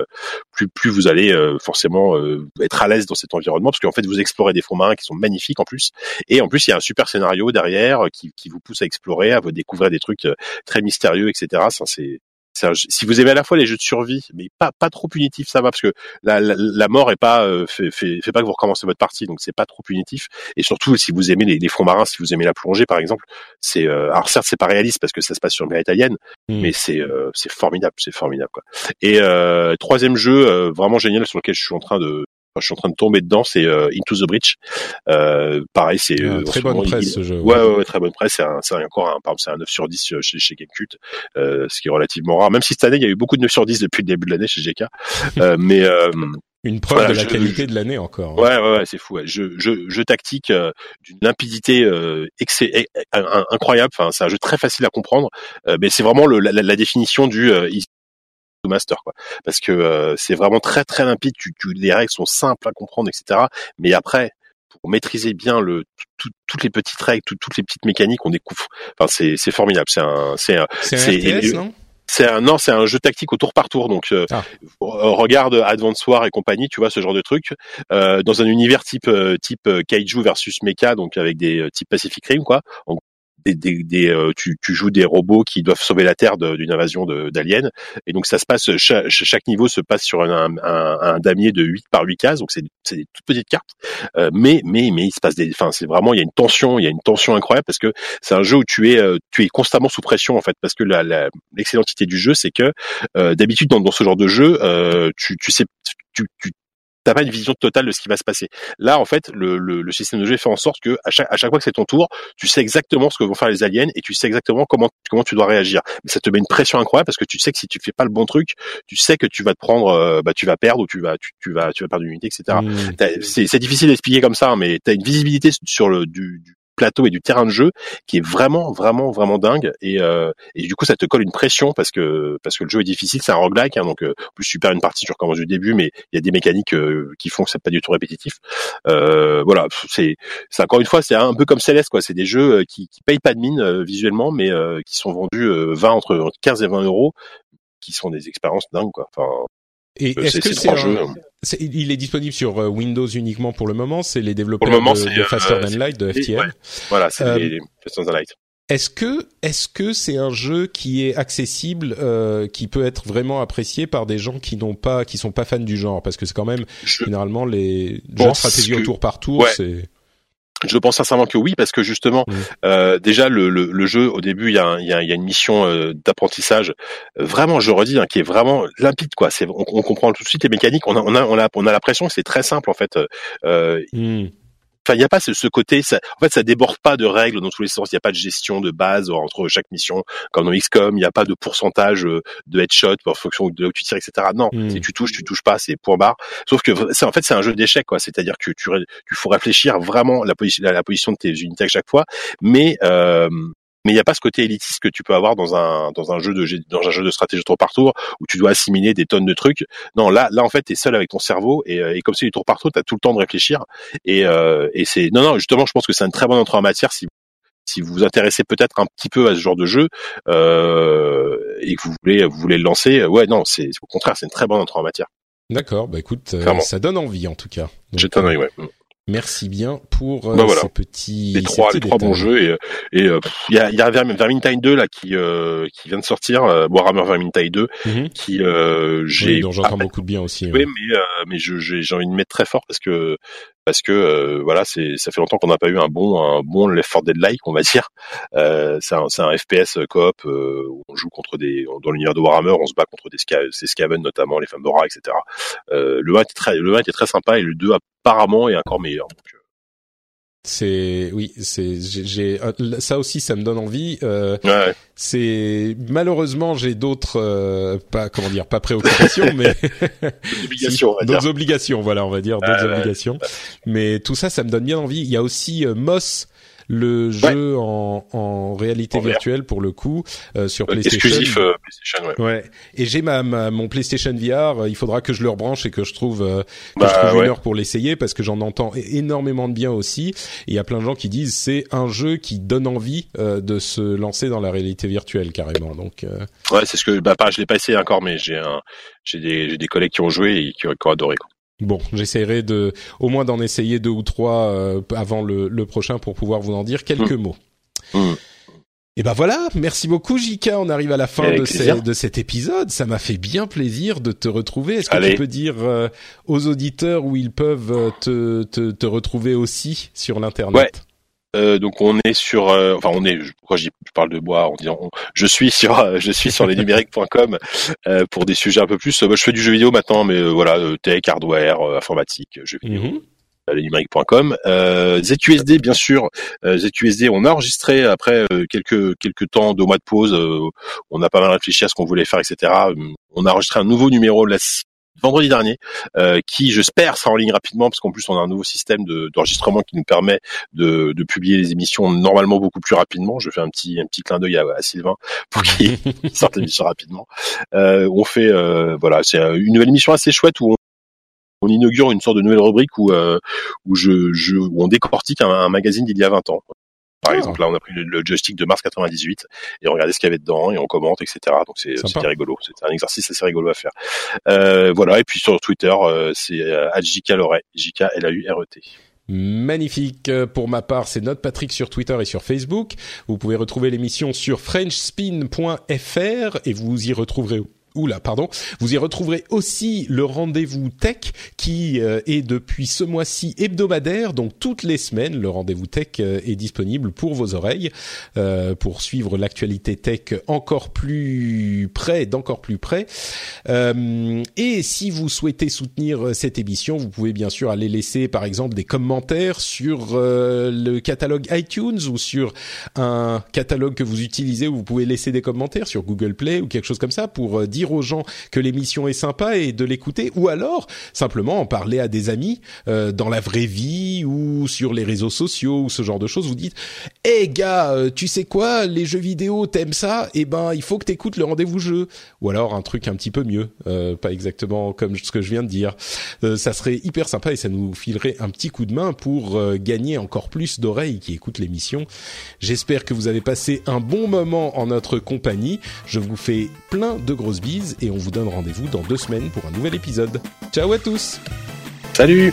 plus plus vous allez forcément être à l'aise dans cet environnement parce qu'en fait vous explorez des fonds marins qui sont magnifiques en plus et en plus il y a un super scénario derrière euh, qui, qui vous pousse à explorer à vous découvrir des trucs euh, très mystérieux etc ça c'est c'est un jeu- si vous aimez à la fois les jeux de survie, mais pas pas trop punitif, ça va parce que la, la, la mort est pas euh, fait, fait, fait pas que vous recommencez votre partie, donc c'est pas trop punitif. Et surtout si vous aimez les, les fonds marins, si vous aimez la plongée par exemple, c'est euh, alors certes c'est pas réaliste parce que ça se passe sur une planète italienne, Mm. mais c'est euh, c'est formidable, c'est formidable quoi. Et troisième jeu vraiment génial sur lequel je suis en train de je suis en train de tomber dedans, c'est euh, Into the Breach. Euh, pareil, c'est Ah, euh, Très bonne moment, presse il- ce jeu. Ouais, ouais, ouais, très bonne presse. C'est encore un, c'est un 9 sur 10 chez, chez Gamecult, euh, ce qui est relativement rare. Même si cette année, il y a eu beaucoup de 9 sur 10 depuis le début de l'année chez GK. Euh, mais, euh, Une preuve Voilà, de la je- qualité de l'année encore. ouais, ouais, ouais, c'est fou. Ouais. Jeu, jeu, jeu tactique euh, d'une limpidité euh, eh, eh, incroyable. Enfin, c'est un jeu très facile à comprendre. Euh, mais c'est vraiment le, la, la définition du euh, to master, quoi. Parce que euh, c'est vraiment très, très limpide. Tu, tu, les règles sont simples à comprendre, etc. Mais après, pour maîtriser bien le tout- toutes les petites règles, tout- toutes les petites mécaniques, on découvre. Enfin, c'est c'est formidable. C'est un, c'est un, C'est un C'est- non? Un non, c'est un jeu tactique au tour par tour. Donc euh, Ah. euh, regarde Advance War et compagnie, tu vois ce genre de truc euh, dans un univers type euh, type euh, kaiju versus mecha, donc avec des euh, type Pacific Rim quoi. En des, des, des, euh, tu, tu joues des robots qui doivent sauver la Terre d'une invasion d'aliens. Et donc ça se passe, chaque, chaque niveau se passe sur un, un, un damier de 8 par 8 cases, donc c'est des toutes petites cartes. Euh, mais mais mais il se passe des, enfin c'est vraiment il y a une tension, il y a une tension incroyable parce que c'est un jeu où tu es euh, tu es constamment sous pression en fait parce que la la- l'excellentité du jeu c'est que euh, d'habitude dans, dans ce genre de jeu euh, tu tu sais tu tu t'as pas une vision totale de ce qui va se passer. Là, en fait, le, le, le système de jeu fait en sorte que à chaque, à chaque fois que c'est ton tour, tu sais exactement ce que vont faire les aliens et tu sais exactement comment comment tu dois réagir. Mais ça te met une pression incroyable parce que tu sais que si tu fais pas le bon truc, tu sais que tu vas te prendre, euh, bah tu vas perdre ou tu vas tu, tu vas tu vas perdre une unité, etc. Mm. T'as- C'est c'est difficile d'expliquer comme ça, hein, mais tu as une visibilité sur le du, du plateau et du terrain de jeu qui est vraiment vraiment vraiment dingue. Et, euh, et du coup ça te colle une pression parce que parce que le jeu est difficile c'est un roguelike hein, donc euh, en plus tu perds une partie tu recommences du début mais il y a des mécaniques euh, qui font que c'est pas du tout répétitif. Euh, voilà c'est c'est encore une fois c'est un peu comme Céleste quoi. C'est des jeux euh, qui, qui payent pas de mine visuellement mais qui sont vendus 20 entre 15 et 20 euros qui sont des expériences dingues quoi. Enfin et est-ce que c'est un... il est disponible sur Windows uniquement pour le moment C'est les développeurs le moment, de, de Faster Than Light de FTL. Ouais. Voilà, c'est euh, les Faster Than Light. Est-ce que est-ce que c'est un jeu qui est accessible, euh, qui peut être vraiment apprécié par des gens qui n'ont pas, qui sont pas fans du genre, parce que c'est quand même Je généralement les jeux de stratégie au tour par tour, ouais. Je pense sincèrement que oui, parce que justement, euh, déjà le, le, le, jeu au début, il y a, il y a, il y a une mission euh, d'apprentissage, euh, vraiment, je redis, hein, qui est vraiment limpide, quoi. C'est, on, on, comprend tout de suite les mécaniques. On a, on a, on a, on a l'impression que c'est très simple en fait. Euh, mmh. Enfin, il n'y a pas ce, ce côté. Ça, en fait, ça déborde pas de règles dans tous les sens. Il n'y a pas de gestion de base entre chaque mission, comme dans XCOM. Il n'y a pas de pourcentage euh, de headshot en fonction de où tu tires, etc. Non, mm. si tu touches, tu touches pas, c'est point barre. Sauf que c'est en fait c'est un jeu d'échecs, quoi. C'est-à-dire que tu, tu faut réfléchir vraiment la position, la, la position de tes unités à chaque fois, mais euh, mais il n'y a pas ce côté élitiste que tu peux avoir dans un dans un jeu de dans un jeu de stratégie tour par tour où tu dois assimiler des tonnes de trucs. Non, là là en fait tu es seul avec ton cerveau et, et comme c'est du tour par tour, tu as tout le temps de réfléchir et euh, et c'est non non, justement, je pense que c'est une très bonne entrée en matière si si vous vous intéressez peut-être un petit peu à ce genre de jeu euh, et que vous voulez vous voulez le lancer, ouais non, c'est au contraire, c'est une très bonne entrée en matière. D'accord, bah écoute, euh, ça donne envie en tout cas. J'étonnerais, ouais. Merci bien pour euh, bah voilà. ces petits les trois les trois bons jeux et et il euh, y a il y a Vermintide 2 là qui euh, qui vient de sortir euh, Warhammer Vermintide 2 mm -hmm. qui euh, j'ai oui, dont j'entends beaucoup de bien aussi. Oui, ouais. mais euh, mais je j'ai envie de mettre très fort parce que parce que euh, voilà c'est ça fait longtemps qu'on n'a pas eu un bon un bon Left 4 Dead like on va dire. Euh, c'est un un FPS coop euh, où on joue contre des dans l'univers de Warhammer on se bat contre des, ska, des Skaven notamment les Fambora etc euh, le 1 était très le 1 était très sympa et le 2 apparemment est encore meilleur. Donc, c'est oui, c'est j'ai ça aussi ça me donne envie. Euh, ouais. C'est malheureusement j'ai d'autres euh, pas comment dire pas préoccupations mais obligations, d'autres obligations voilà on va dire d'autres obligations. Ouais. Mais tout ça ça me donne bien envie. Il y a aussi euh, Moss le jeu ouais. en, en, réalité en virtuelle pour le coup euh, sur PlayStation. Exclusif euh, PlayStation, ouais. ouais. Et j'ai ma, ma, mon PlayStation VR. Il faudra que je le rebranche et que je trouve, euh, que bah, je trouve ouais. une heure pour l'essayer parce que j'en entends énormément de bien aussi. Et il y a plein de gens qui disent c'est un jeu qui donne envie euh, de se lancer dans la réalité virtuelle carrément. Donc ouais, c'est ce que bah pas, je l'ai pas essayé encore, mais j'ai un, j'ai des, j'ai des collègues qui ont joué et qui, qui ont adoré. Quoi. Bon, j'essaierai de, au moins d'en essayer deux ou trois euh, avant le, le, prochain pour pouvoir vous en dire quelques mmh. mots. Mmh. Et ben voilà, merci beaucoup Jika, on arrive à la fin de, ces, de, cet épisode, ça m'a fait bien plaisir de te retrouver. Est-ce que Allez. tu peux dire euh, aux auditeurs où ils peuvent euh, te, te, te retrouver aussi sur l'internet ouais. Euh, donc on est sur, euh, enfin on est, pourquoi je, je parle de bois en disant, on, je suis sur, euh, je suis sur lesnumériques.com euh, pour des sujets un peu plus. Moi, je fais du jeu vidéo maintenant, mais voilà, tech, hardware, informatique, jeux vidéo. Mm -hmm lesnumériques.com euh, ZUSD bien sûr euh, ZUSD on a enregistré après euh, quelques quelques temps deux mois de pause on a pas mal réfléchi à ce qu'on voulait faire etc on a enregistré un nouveau numéro la vendredi dernier, euh, qui j'espère sera en ligne rapidement parce qu'en plus on a un nouveau système d'enregistrement de, qui nous permet de, de, publier les émissions normalement beaucoup plus rapidement. Je fais un petit un petit clin d'œil à, à, Sylvain pour qu'il sorte l'émission rapidement. Euh, on fait euh, voilà, c'est une nouvelle émission assez chouette où on on inaugure une sorte de nouvelle rubrique où euh, où je, je où on décortique un, un magazine d'il y a 20 ans. Par oh. exemple, là, on a pris le, le, joystick de mars 98 et on regardait ce qu'il y avait dedans et on commente, etc. Donc c'est rigolo. C'était un exercice assez rigolo à faire. Euh, voilà. Et puis sur Twitter, euh, c'est euh, JK Loret, J K L A U R E T. Magnifique. Pour ma part, c'est Note Patrick sur Twitter et sur Facebook. Vous pouvez retrouver l'émission sur frenchspin.fr et vous y retrouverez Oula, pardon. Vous y retrouverez aussi le rendez-vous tech qui euh, est depuis ce mois-ci hebdomadaire, donc toutes les semaines, le rendez-vous tech euh, est disponible pour vos oreilles euh, pour suivre l'actualité tech encore plus près, d'encore plus près. Et si vous souhaitez soutenir cette émission, vous pouvez bien sûr aller laisser par exemple des commentaires sur le catalogue iTunes ou sur un catalogue que vous utilisez où vous pouvez laisser des commentaires sur Google Play ou quelque chose comme ça pour dire dire aux gens que l'émission est sympa et de l'écouter, ou alors simplement en parler à des amis euh, dans la vraie vie ou sur les réseaux sociaux ou ce genre de choses. Vous dites, hé hey, gars, euh, tu sais quoi, les jeux vidéo, t'aimes ça? Eh ben, il faut que t'écoutes le rendez-vous jeu. Ou alors un truc un petit peu mieux, euh, pas exactement comme ce que je viens de dire. ça serait hyper sympa et ça nous filerait un petit coup de main pour gagner encore plus d'oreilles qui écoutent l'émission. J'espère que vous avez passé un bon moment en notre compagnie. Je vous fais plein de grosses et on vous donne rendez-vous dans deux semaines pour un nouvel épisode. Ciao à tous Salut